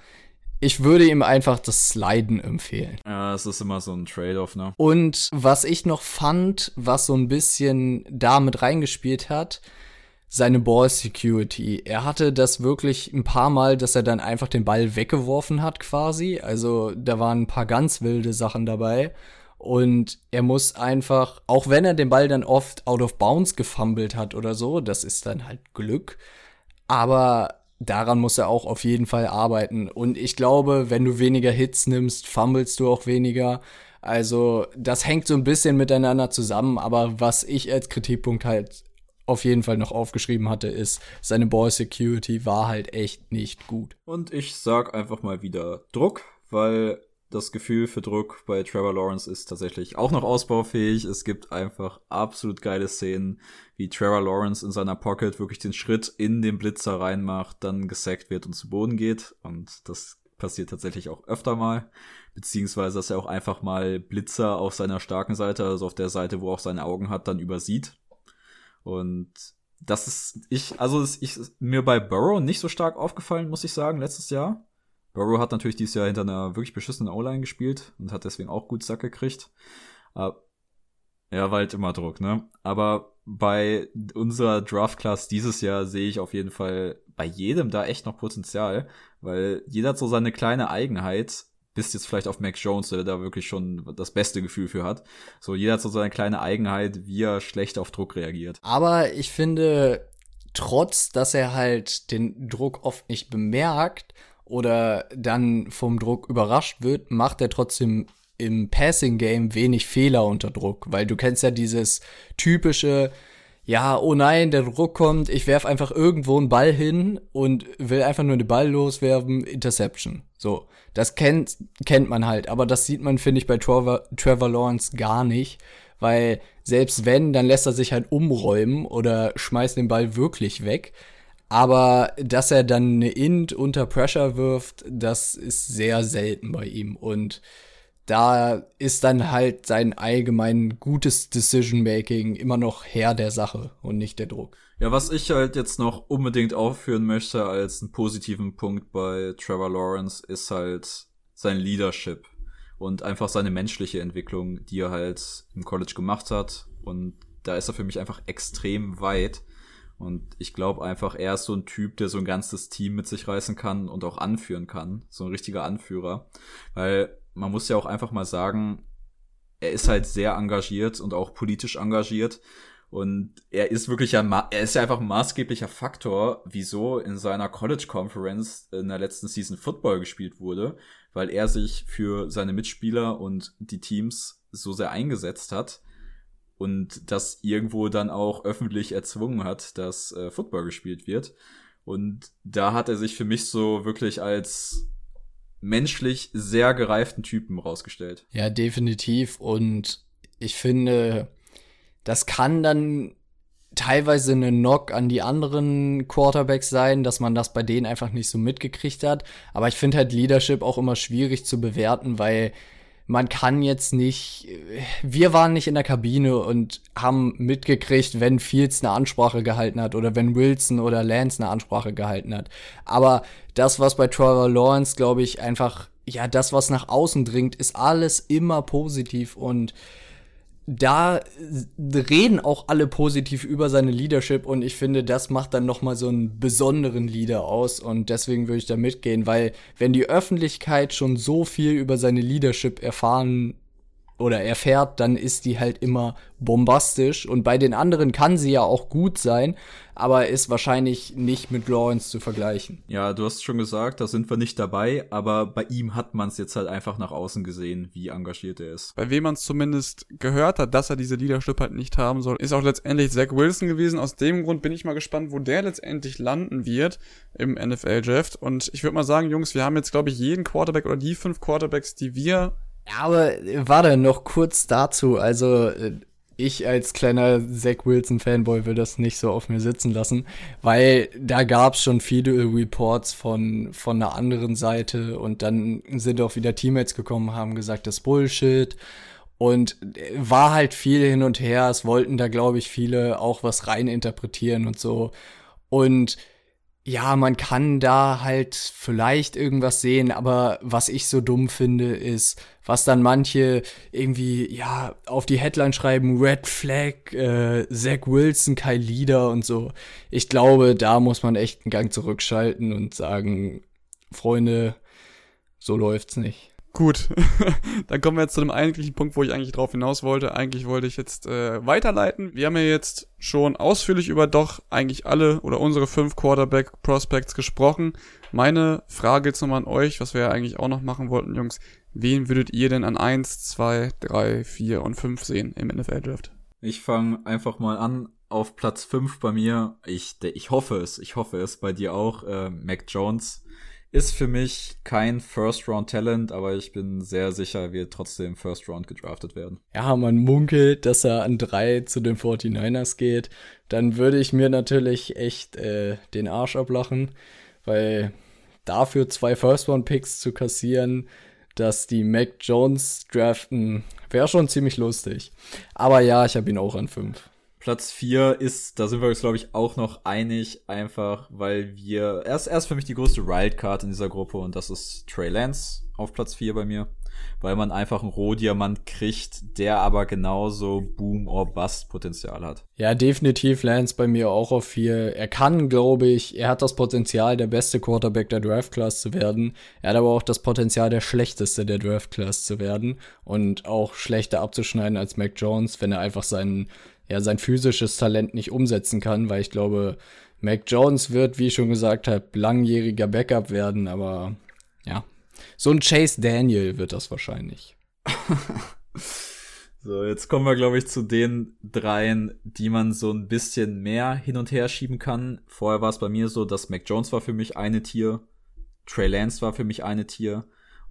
ich würde ihm einfach das Sliden empfehlen.
Ja, es ist immer so ein Trade-off, ne?
Und was ich noch fand, was so ein bisschen damit reingespielt hat, seine Ball Security. Er hatte das wirklich ein paar Mal, dass er dann einfach den Ball weggeworfen hat quasi. Also da waren ein paar ganz wilde Sachen dabei. Und er muss einfach, auch wenn er den Ball dann oft out of bounds gefummelt hat oder so, das ist dann halt Glück. Aber daran muss er auch auf jeden Fall arbeiten. Und ich glaube, wenn du weniger Hits nimmst, fummelst du auch weniger. Also das hängt so ein bisschen miteinander zusammen. Aber was ich als Kritikpunkt halt auf jeden Fall noch aufgeschrieben hatte, ist, seine Ball Security war halt echt nicht gut.
Und ich sag einfach mal wieder Druck, weil das Gefühl für Druck bei Trevor Lawrence ist tatsächlich auch noch ausbaufähig. Es gibt einfach absolut geile Szenen, wie Trevor Lawrence in seiner Pocket wirklich den Schritt in den Blitzer reinmacht, dann gesackt wird und zu Boden geht. Und das passiert tatsächlich auch öfter mal. Beziehungsweise, dass er auch einfach mal Blitzer auf seiner starken Seite, also auf der Seite, wo er auch seine Augen hat, dann übersieht und das ist, ich, also ist, ich, ist mir bei Burrow nicht so stark aufgefallen, muss ich sagen, letztes Jahr. Burrow hat natürlich dieses Jahr hinter einer wirklich beschissenen O-Line gespielt und hat deswegen auch gut Sack gekriegt. Aber, ja, war halt immer Druck, ne? Aber bei unserer Draft-Class dieses Jahr sehe ich auf jeden Fall bei jedem da echt noch Potenzial, weil jeder hat so seine kleine Eigenheit, bis jetzt vielleicht auf Mac Jones, der da wirklich schon das beste Gefühl für hat. So, jeder hat so seine kleine Eigenheit, wie er schlecht auf Druck reagiert.
Aber ich finde, trotz, dass er halt den Druck oft nicht bemerkt oder dann vom Druck überrascht wird, macht er trotzdem im Passing Game wenig Fehler unter Druck, weil du kennst ja dieses typische ja, oh nein, der Druck kommt, ich werf einfach irgendwo einen Ball hin und will einfach nur den Ball loswerfen, Interception. So, das kennt, kennt man halt, aber das sieht man, finde ich, bei Trevor, Trevor Lawrence gar nicht, weil selbst wenn, dann lässt er sich halt umräumen oder schmeißt den Ball wirklich weg. Aber dass er dann eine Int unter Pressure wirft, das ist sehr selten bei ihm. Und da ist dann halt sein allgemein gutes Decision-Making immer noch Herr der Sache und nicht der Druck.
Ja, was ich halt jetzt noch unbedingt aufführen möchte als einen positiven Punkt bei Trevor Lawrence ist halt sein Leadership und einfach seine menschliche Entwicklung, die er halt im College gemacht hat. Und da ist er für mich einfach extrem weit. Und ich glaube einfach, er ist so ein Typ, der so ein ganzes Team mit sich reißen kann und auch anführen kann. So ein richtiger Anführer. Weil man muss ja auch einfach mal sagen, er ist halt sehr engagiert und auch politisch engagiert. Und er ist wirklich ein, er ist ja einfach ein maßgeblicher Faktor, wieso in seiner College Conference in der letzten Season Football gespielt wurde, weil er sich für seine Mitspieler und die Teams so sehr eingesetzt hat und das irgendwo dann auch öffentlich erzwungen hat, dass äh, Football gespielt wird. Und da hat er sich für mich so wirklich als menschlich sehr gereiften Typen rausgestellt.
Ja, definitiv. Und ich finde, das kann dann teilweise eine Knock an die anderen Quarterbacks sein, dass man das bei denen einfach nicht so mitgekriegt hat. Aber ich finde halt Leadership auch immer schwierig zu bewerten, weil man kann jetzt nicht, wir waren nicht in der Kabine und haben mitgekriegt, wenn Fields eine Ansprache gehalten hat oder wenn Wilson oder Lance eine Ansprache gehalten hat. Aber das, was bei Trevor Lawrence, glaube ich, einfach, ja, das, was nach außen dringt, ist alles immer positiv und da reden auch alle positiv über seine Leadership und ich finde, das macht dann noch mal so einen besonderen Leader aus und deswegen würde ich da mitgehen, weil wenn die Öffentlichkeit schon so viel über seine Leadership erfahren oder erfährt, dann ist die halt immer bombastisch. Und bei den anderen kann sie ja auch gut sein, aber ist wahrscheinlich nicht mit Lawrence zu vergleichen.
Ja, du hast schon gesagt, da sind wir nicht dabei, aber bei ihm hat man es jetzt halt einfach nach außen gesehen, wie engagiert er ist.
Bei wem man es zumindest gehört hat, dass er diese Leadership halt nicht haben soll, ist auch letztendlich Zach Wilson gewesen. Aus dem Grund bin ich mal gespannt, wo der letztendlich landen wird im NFL-Draft. Und ich würde mal sagen, Jungs, wir haben jetzt, glaube ich, jeden Quarterback oder die fünf Quarterbacks, die wir
aber warte, noch kurz dazu. Also, äh, ich als kleiner Zach Wilson-Fanboy will das nicht so auf mir sitzen lassen, weil da gab's schon viele Reports von, von einer anderen Seite und dann sind auch wieder Teammates gekommen, haben gesagt, das ist Bullshit. Und äh, war halt viel hin und her. Es wollten da, glaube ich, viele auch was reininterpretieren und so. Und ja, man kann da halt vielleicht irgendwas sehen, aber was ich so dumm finde, ist, was dann manche irgendwie, ja, auf die Headline schreiben, Red Flag, äh, Zach Wilson, kein Leader und so. Ich glaube, da muss man echt einen Gang zurückschalten und sagen, Freunde, so läuft's nicht.
Gut, (laughs) dann kommen wir jetzt zu dem eigentlichen Punkt, wo ich eigentlich drauf hinaus wollte. Eigentlich wollte ich jetzt äh, weiterleiten. Wir haben ja jetzt schon ausführlich über doch eigentlich alle oder unsere fünf Quarterback Prospects gesprochen. Meine Frage jetzt nochmal an euch, was wir ja eigentlich auch noch machen wollten, Jungs. Wen würdet ihr denn an eins, zwei, drei, vier und fünf sehen im NFL Draft?
Ich fange einfach mal an auf Platz fünf bei mir. Ich, ich hoffe es, ich hoffe es bei dir auch. Äh, Mac Jones ist für mich kein First-Round-Talent, aber ich bin sehr sicher, er wird trotzdem First-Round gedraftet werden.
Ja, man munkelt, dass er an drei zu den 49ers geht. Dann würde ich mir natürlich echt äh, den Arsch ablachen, weil dafür zwei First-Round-Picks zu kassieren, dass die Mac Jones draften, wäre schon ziemlich lustig. Aber ja, ich habe ihn auch an fünf.
Platz 4 ist, da sind wir uns, glaube ich, auch noch einig, einfach weil wir, erst, erst für mich die größte Wildcard in dieser Gruppe und das ist Trey Lance auf Platz 4 bei mir, weil man einfach einen Rohdiamant kriegt, der aber genauso Boom or Bust Potenzial hat.
Ja, definitiv Lance bei mir auch auf 4. Er kann, glaube ich, er hat das Potenzial, der beste Quarterback der Draft Class zu werden. Er hat aber auch das Potenzial, der schlechteste der Draft Class zu werden und auch schlechter abzuschneiden als Mac Jones, wenn er einfach seinen ja, sein physisches Talent nicht umsetzen kann, weil ich glaube, Mac Jones wird, wie ich schon gesagt habe, langjähriger Backup werden, aber ja, so ein Chase Daniel wird das wahrscheinlich. (laughs)
so, jetzt kommen wir, glaube ich, zu den dreien, die man so ein bisschen mehr hin und her schieben kann. Vorher war es bei mir so, dass Mac Jones war für mich eine Tier, Trey Lance war für mich eine Tier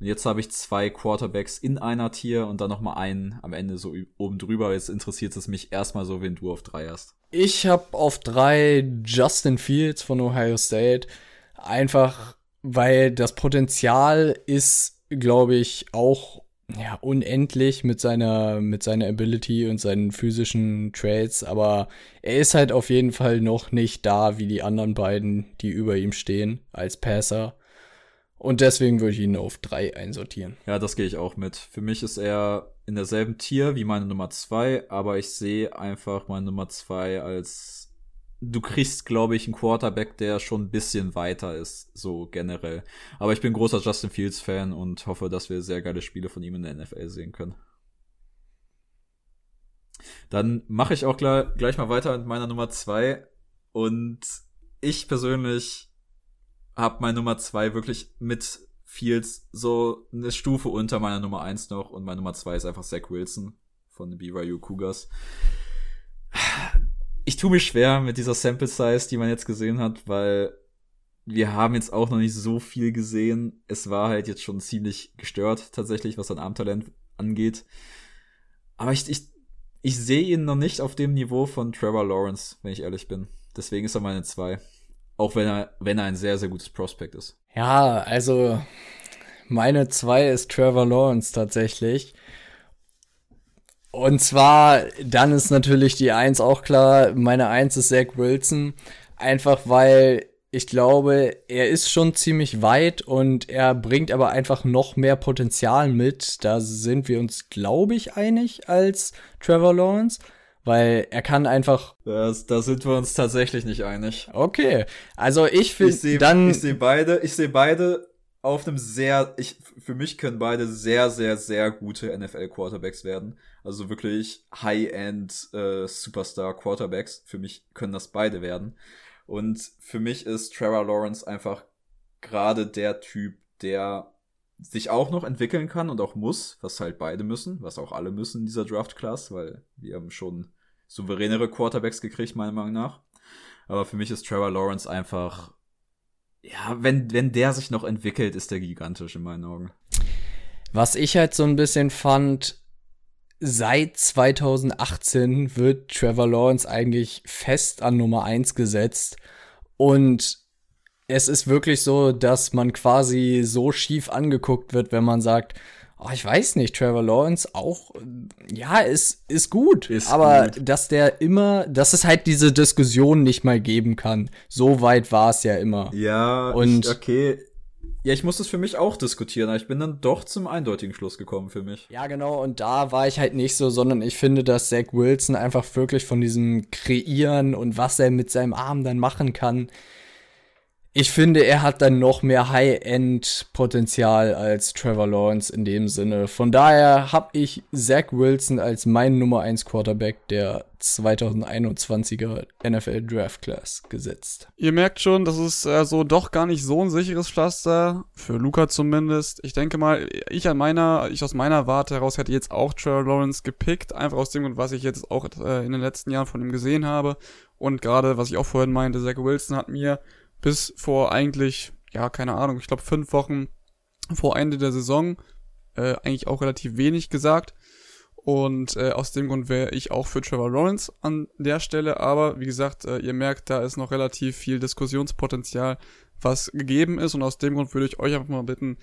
und jetzt habe ich zwei Quarterbacks in einer Tier und dann nochmal einen am Ende so oben drüber. Jetzt interessiert es mich erstmal so, wen du auf drei hast.
Ich habe auf drei Justin Fields von Ohio State. Einfach, weil das Potenzial ist, glaube ich, auch ja, unendlich mit seiner, mit seiner Ability und seinen physischen Traits, aber er ist halt auf jeden Fall noch nicht da wie die anderen beiden, die über ihm stehen als Passer. Und deswegen würde ich ihn auf drei einsortieren.
Ja, das gehe ich auch mit. Für mich ist er in derselben Tier wie meine Nummer zwei, aber ich sehe einfach meine Nummer zwei als du kriegst, glaube ich, einen Quarterback, der schon ein bisschen weiter ist, so generell. Aber ich bin großer Justin Fields Fan und hoffe, dass wir sehr geile Spiele von ihm in der NFL sehen können. Dann mache ich auch gleich, mal weiter mit meiner Nummer zwei. Und ich persönlich habe meine Nummer zwei wirklich mit Fields so eine Stufe unter meiner Nummer eins noch. Und meine Nummer zwei ist einfach Zach Wilson von den BYU Cougars. Ich tue mich schwer mit dieser Sample Size, die man jetzt gesehen hat, weil wir haben jetzt auch noch nicht so viel gesehen. Es war halt jetzt schon ziemlich gestört, tatsächlich, was sein Armtalent angeht. Aber ich, ich, ich sehe ihn noch nicht auf dem Niveau von Trevor Lawrence, wenn ich ehrlich bin. Deswegen ist er meine zwei. Auch wenn er, wenn er ein sehr, sehr gutes Prospekt ist.
Ja, also meine zwei ist Trevor Lawrence tatsächlich. Und zwar, dann ist natürlich die Eins auch klar. Meine Eins ist Zach Wilson. Einfach weil ich glaube, er ist schon ziemlich weit und er bringt aber einfach noch mehr Potenzial mit. Da sind wir uns, glaube ich, einig als Trevor Lawrence, weil er kann einfach.
Das, da sind wir uns tatsächlich nicht einig.
Okay, also ich finde dann.
Ich sehe beide, ich sehe beide auf einem sehr, ich, für mich können beide sehr, sehr, sehr gute NFL-Quarterbacks werden. Also wirklich High-End äh, Superstar-Quarterbacks. Für mich können das beide werden. Und für mich ist Trevor Lawrence einfach gerade der Typ, der sich auch noch entwickeln kann und auch muss, was halt beide müssen, was auch alle müssen in dieser Draft-Class, weil wir haben schon souveränere Quarterbacks gekriegt, meiner Meinung nach. Aber für mich ist Trevor Lawrence einfach, ja, wenn, wenn der sich noch entwickelt, ist der gigantisch in meinen Augen.
Was ich halt so ein bisschen fand, seit 2018 wird Trevor Lawrence eigentlich fest an Nummer 1 gesetzt. Und es ist wirklich so, dass man quasi so schief angeguckt wird, wenn man sagt, oh, ich weiß nicht, Trevor Lawrence auch, ja, ist, ist gut. Ist aber gut. dass der immer, dass es halt diese Diskussion nicht mal geben kann. So weit war es ja immer.
Ja, und ich, okay ja, ich muss das für mich auch diskutieren, aber ich bin dann doch zum eindeutigen Schluss gekommen für mich.
Ja, genau, und da war ich halt nicht so, sondern ich finde, dass Zach Wilson einfach wirklich von diesem Kreieren und was er mit seinem Arm dann machen kann, ich finde, er hat dann noch mehr High-End-Potenzial als Trevor Lawrence in dem Sinne. Von daher habe ich Zach Wilson als mein Nummer 1 Quarterback der 2021er NFL Draft Class gesetzt.
Ihr merkt schon, das ist äh, so doch gar nicht so ein sicheres Pflaster, für Luca zumindest. Ich denke mal, ich an meiner, ich aus meiner Warte heraus hätte jetzt auch Trevor Lawrence gepickt, einfach aus dem Grund, was ich jetzt auch äh, in den letzten Jahren von ihm gesehen habe. Und gerade, was ich auch vorhin meinte, Zach Wilson hat mir bis vor eigentlich, ja, keine Ahnung, ich glaube fünf Wochen vor Ende der Saison äh, eigentlich auch relativ wenig gesagt. Und äh, aus dem Grund wäre ich auch für Trevor Lawrence an der Stelle. Aber wie gesagt, äh, ihr merkt, da ist noch relativ viel Diskussionspotenzial, was gegeben ist. Und aus dem Grund würde ich euch einfach mal bitten,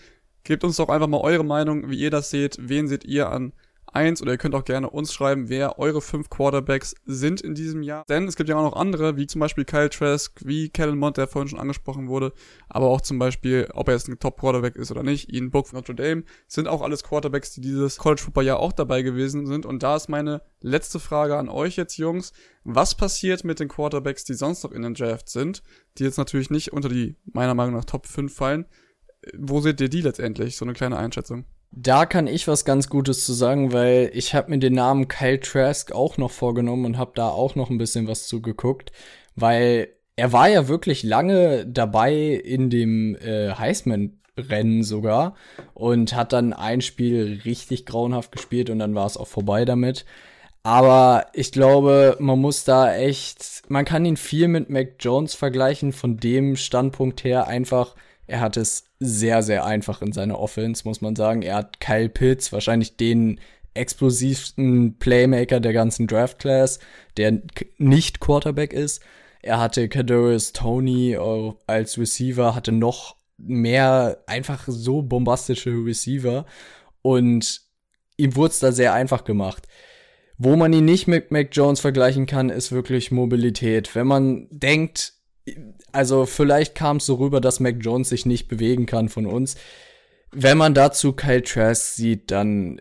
gebt uns doch einfach mal eure Meinung, wie ihr das seht. Wen seht ihr an 1 oder ihr könnt auch gerne uns schreiben, wer eure fünf Quarterbacks sind in diesem Jahr. Denn es gibt ja auch noch andere, wie zum Beispiel Kyle Trask, wie Kellen Mond, der vorhin schon angesprochen wurde, aber auch zum Beispiel, ob er jetzt ein Top-Quarterback ist oder nicht, Ian Book von Notre Dame, sind auch alles Quarterbacks, die dieses College-Football-Jahr auch dabei gewesen sind. Und da ist meine letzte Frage an euch jetzt, Jungs. Was passiert mit den Quarterbacks, die sonst noch in den Draft sind, die jetzt natürlich nicht unter die, meiner Meinung nach, Top 5 fallen? Wo seht ihr die letztendlich? So eine kleine Einschätzung.
Da kann ich was ganz Gutes zu sagen, weil ich habe mir den Namen Kyle Trask auch noch vorgenommen und habe da auch noch ein bisschen was zugeguckt, weil er war ja wirklich lange dabei in dem äh, Heisman-Rennen sogar und hat dann ein Spiel richtig grauenhaft gespielt und dann war es auch vorbei damit. Aber ich glaube, man muss da echt, man kann ihn viel mit Mac Jones vergleichen, von dem Standpunkt her einfach, er hat es sehr, sehr einfach in seiner Offense, muss man sagen. Er hat Kyle Pitts, wahrscheinlich den explosivsten Playmaker der ganzen Draft Class, der nicht Quarterback ist. Er hatte Kadarius Tony äh, als Receiver, hatte noch mehr einfach so bombastische Receiver und ihm wurde es da sehr einfach gemacht. Wo man ihn nicht mit Mac Jones vergleichen kann, ist wirklich Mobilität. Wenn man denkt, also vielleicht kam es so rüber, dass Mac Jones sich nicht bewegen kann von uns. Wenn man dazu Kyle Trask sieht, dann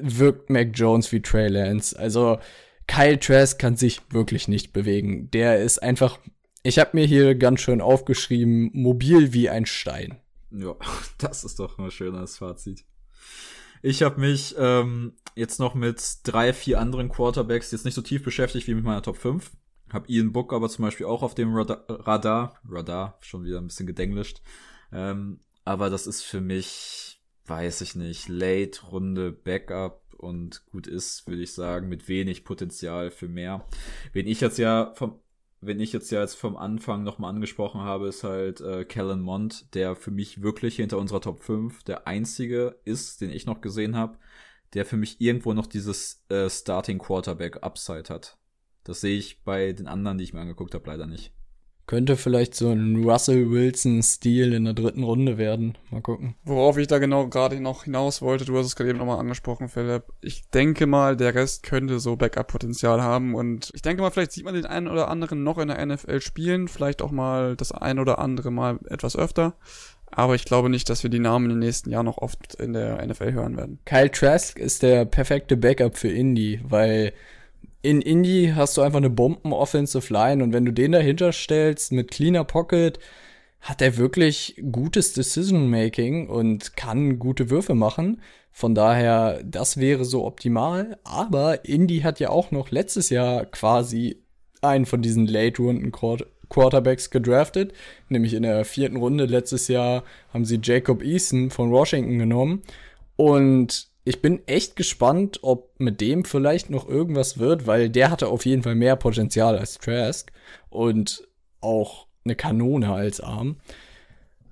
wirkt Mac Jones wie Trey Lance. Also Kyle Trask kann sich wirklich nicht bewegen. Der ist einfach, ich habe mir hier ganz schön aufgeschrieben, mobil wie ein Stein.
Ja, (laughs) das ist doch ein schönes Fazit. Ich habe mich ähm, jetzt noch mit drei, vier anderen Quarterbacks jetzt nicht so tief beschäftigt wie mit meiner Top 5. Hab Ian Book aber zum Beispiel auch auf dem Radar, Radar, Radar schon wieder ein bisschen gedenglischt. Ähm, aber das ist für mich, weiß ich nicht, Late Runde Backup und gut ist, würde ich sagen, mit wenig Potenzial für mehr. Wen ich jetzt ja vom wenn ich jetzt ja jetzt vom Anfang nochmal angesprochen habe, ist halt äh, Kellen Mond, der für mich wirklich hinter unserer Top 5 der einzige ist, den ich noch gesehen habe, der für mich irgendwo noch dieses äh, Starting Quarterback Upside hat. Das sehe ich bei den anderen, die ich mir angeguckt habe, leider nicht.
Könnte vielleicht so ein Russell Wilson-Stil in der dritten Runde werden. Mal gucken.
Worauf ich da genau gerade noch hinaus wollte, du hast es gerade eben nochmal angesprochen, Philipp. Ich denke mal, der Rest könnte so Backup-Potenzial haben und ich denke mal, vielleicht sieht man den einen oder anderen noch in der NFL spielen, vielleicht auch mal das ein oder andere Mal etwas öfter. Aber ich glaube nicht, dass wir die Namen in den nächsten Jahren noch oft in der NFL hören werden.
Kyle Trask ist der perfekte Backup für Indy, weil in Indy hast du einfach eine Bomben-Offensive Line und wenn du den dahinter stellst mit cleaner Pocket, hat er wirklich gutes Decision-Making und kann gute Würfe machen. Von daher, das wäre so optimal. Aber Indy hat ja auch noch letztes Jahr quasi einen von diesen Late-Runden Quarterbacks gedraftet. Nämlich in der vierten Runde letztes Jahr haben sie Jacob Eason von Washington genommen. Und ich bin echt gespannt, ob mit dem vielleicht noch irgendwas wird, weil der hatte auf jeden Fall mehr Potenzial als Trask und auch eine Kanone als Arm.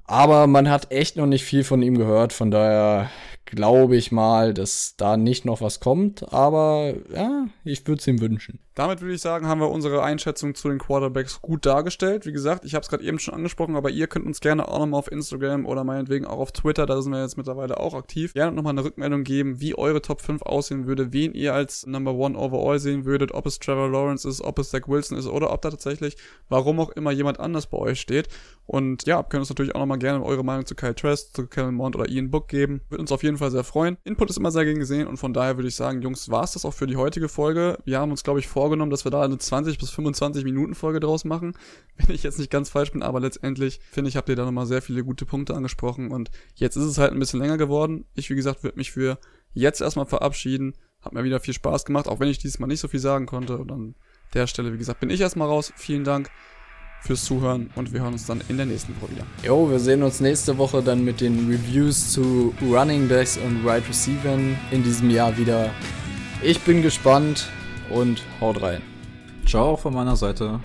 Aber man hat echt noch nicht viel von ihm gehört, von daher glaube ich mal, dass da nicht noch was kommt, aber ja, ich würde es ihm wünschen.
Damit würde ich sagen, haben wir unsere Einschätzung zu den Quarterbacks gut dargestellt. Wie gesagt, ich habe es gerade eben schon angesprochen, aber ihr könnt uns gerne auch nochmal auf Instagram oder meinetwegen auch auf Twitter, da sind wir jetzt mittlerweile auch aktiv, gerne nochmal eine Rückmeldung geben, wie eure Top 5 aussehen würde, wen ihr als Number One overall sehen würdet, ob es Trevor Lawrence ist, ob es Zach Wilson ist oder ob da tatsächlich, warum auch immer jemand anders bei euch steht. Und ja, könnt uns natürlich auch nochmal gerne eure Meinung zu Kyle Trask, zu Kevin Mond oder Ian Book geben. Würde uns auf jeden Fall sehr freuen. Input ist immer sehr gern gesehen und von daher würde ich sagen, Jungs, war es das auch für die heutige Folge. Wir haben uns, glaube ich, vorgenommen, dass wir da eine 20 bis 25 Minuten Folge draus machen. (laughs) Wenn ich jetzt nicht ganz falsch bin, aber letztendlich finde ich, habt ihr da nochmal sehr viele gute Punkte angesprochen und jetzt ist es halt ein bisschen länger geworden. Ich, wie gesagt, würde mich für jetzt erstmal verabschieden. Hat mir wieder viel Spaß gemacht, auch wenn ich dieses Mal nicht so viel sagen konnte. Und an der Stelle, wie gesagt, bin ich erstmal raus. Vielen Dank fürs Zuhören und wir hören uns dann in der nächsten Woche wieder.
Jo, wir sehen uns nächste Woche dann mit den Reviews zu Running Backs und Wide right Receivers in diesem Jahr wieder. Ich bin gespannt und haut rein.
Ciao von meiner Seite.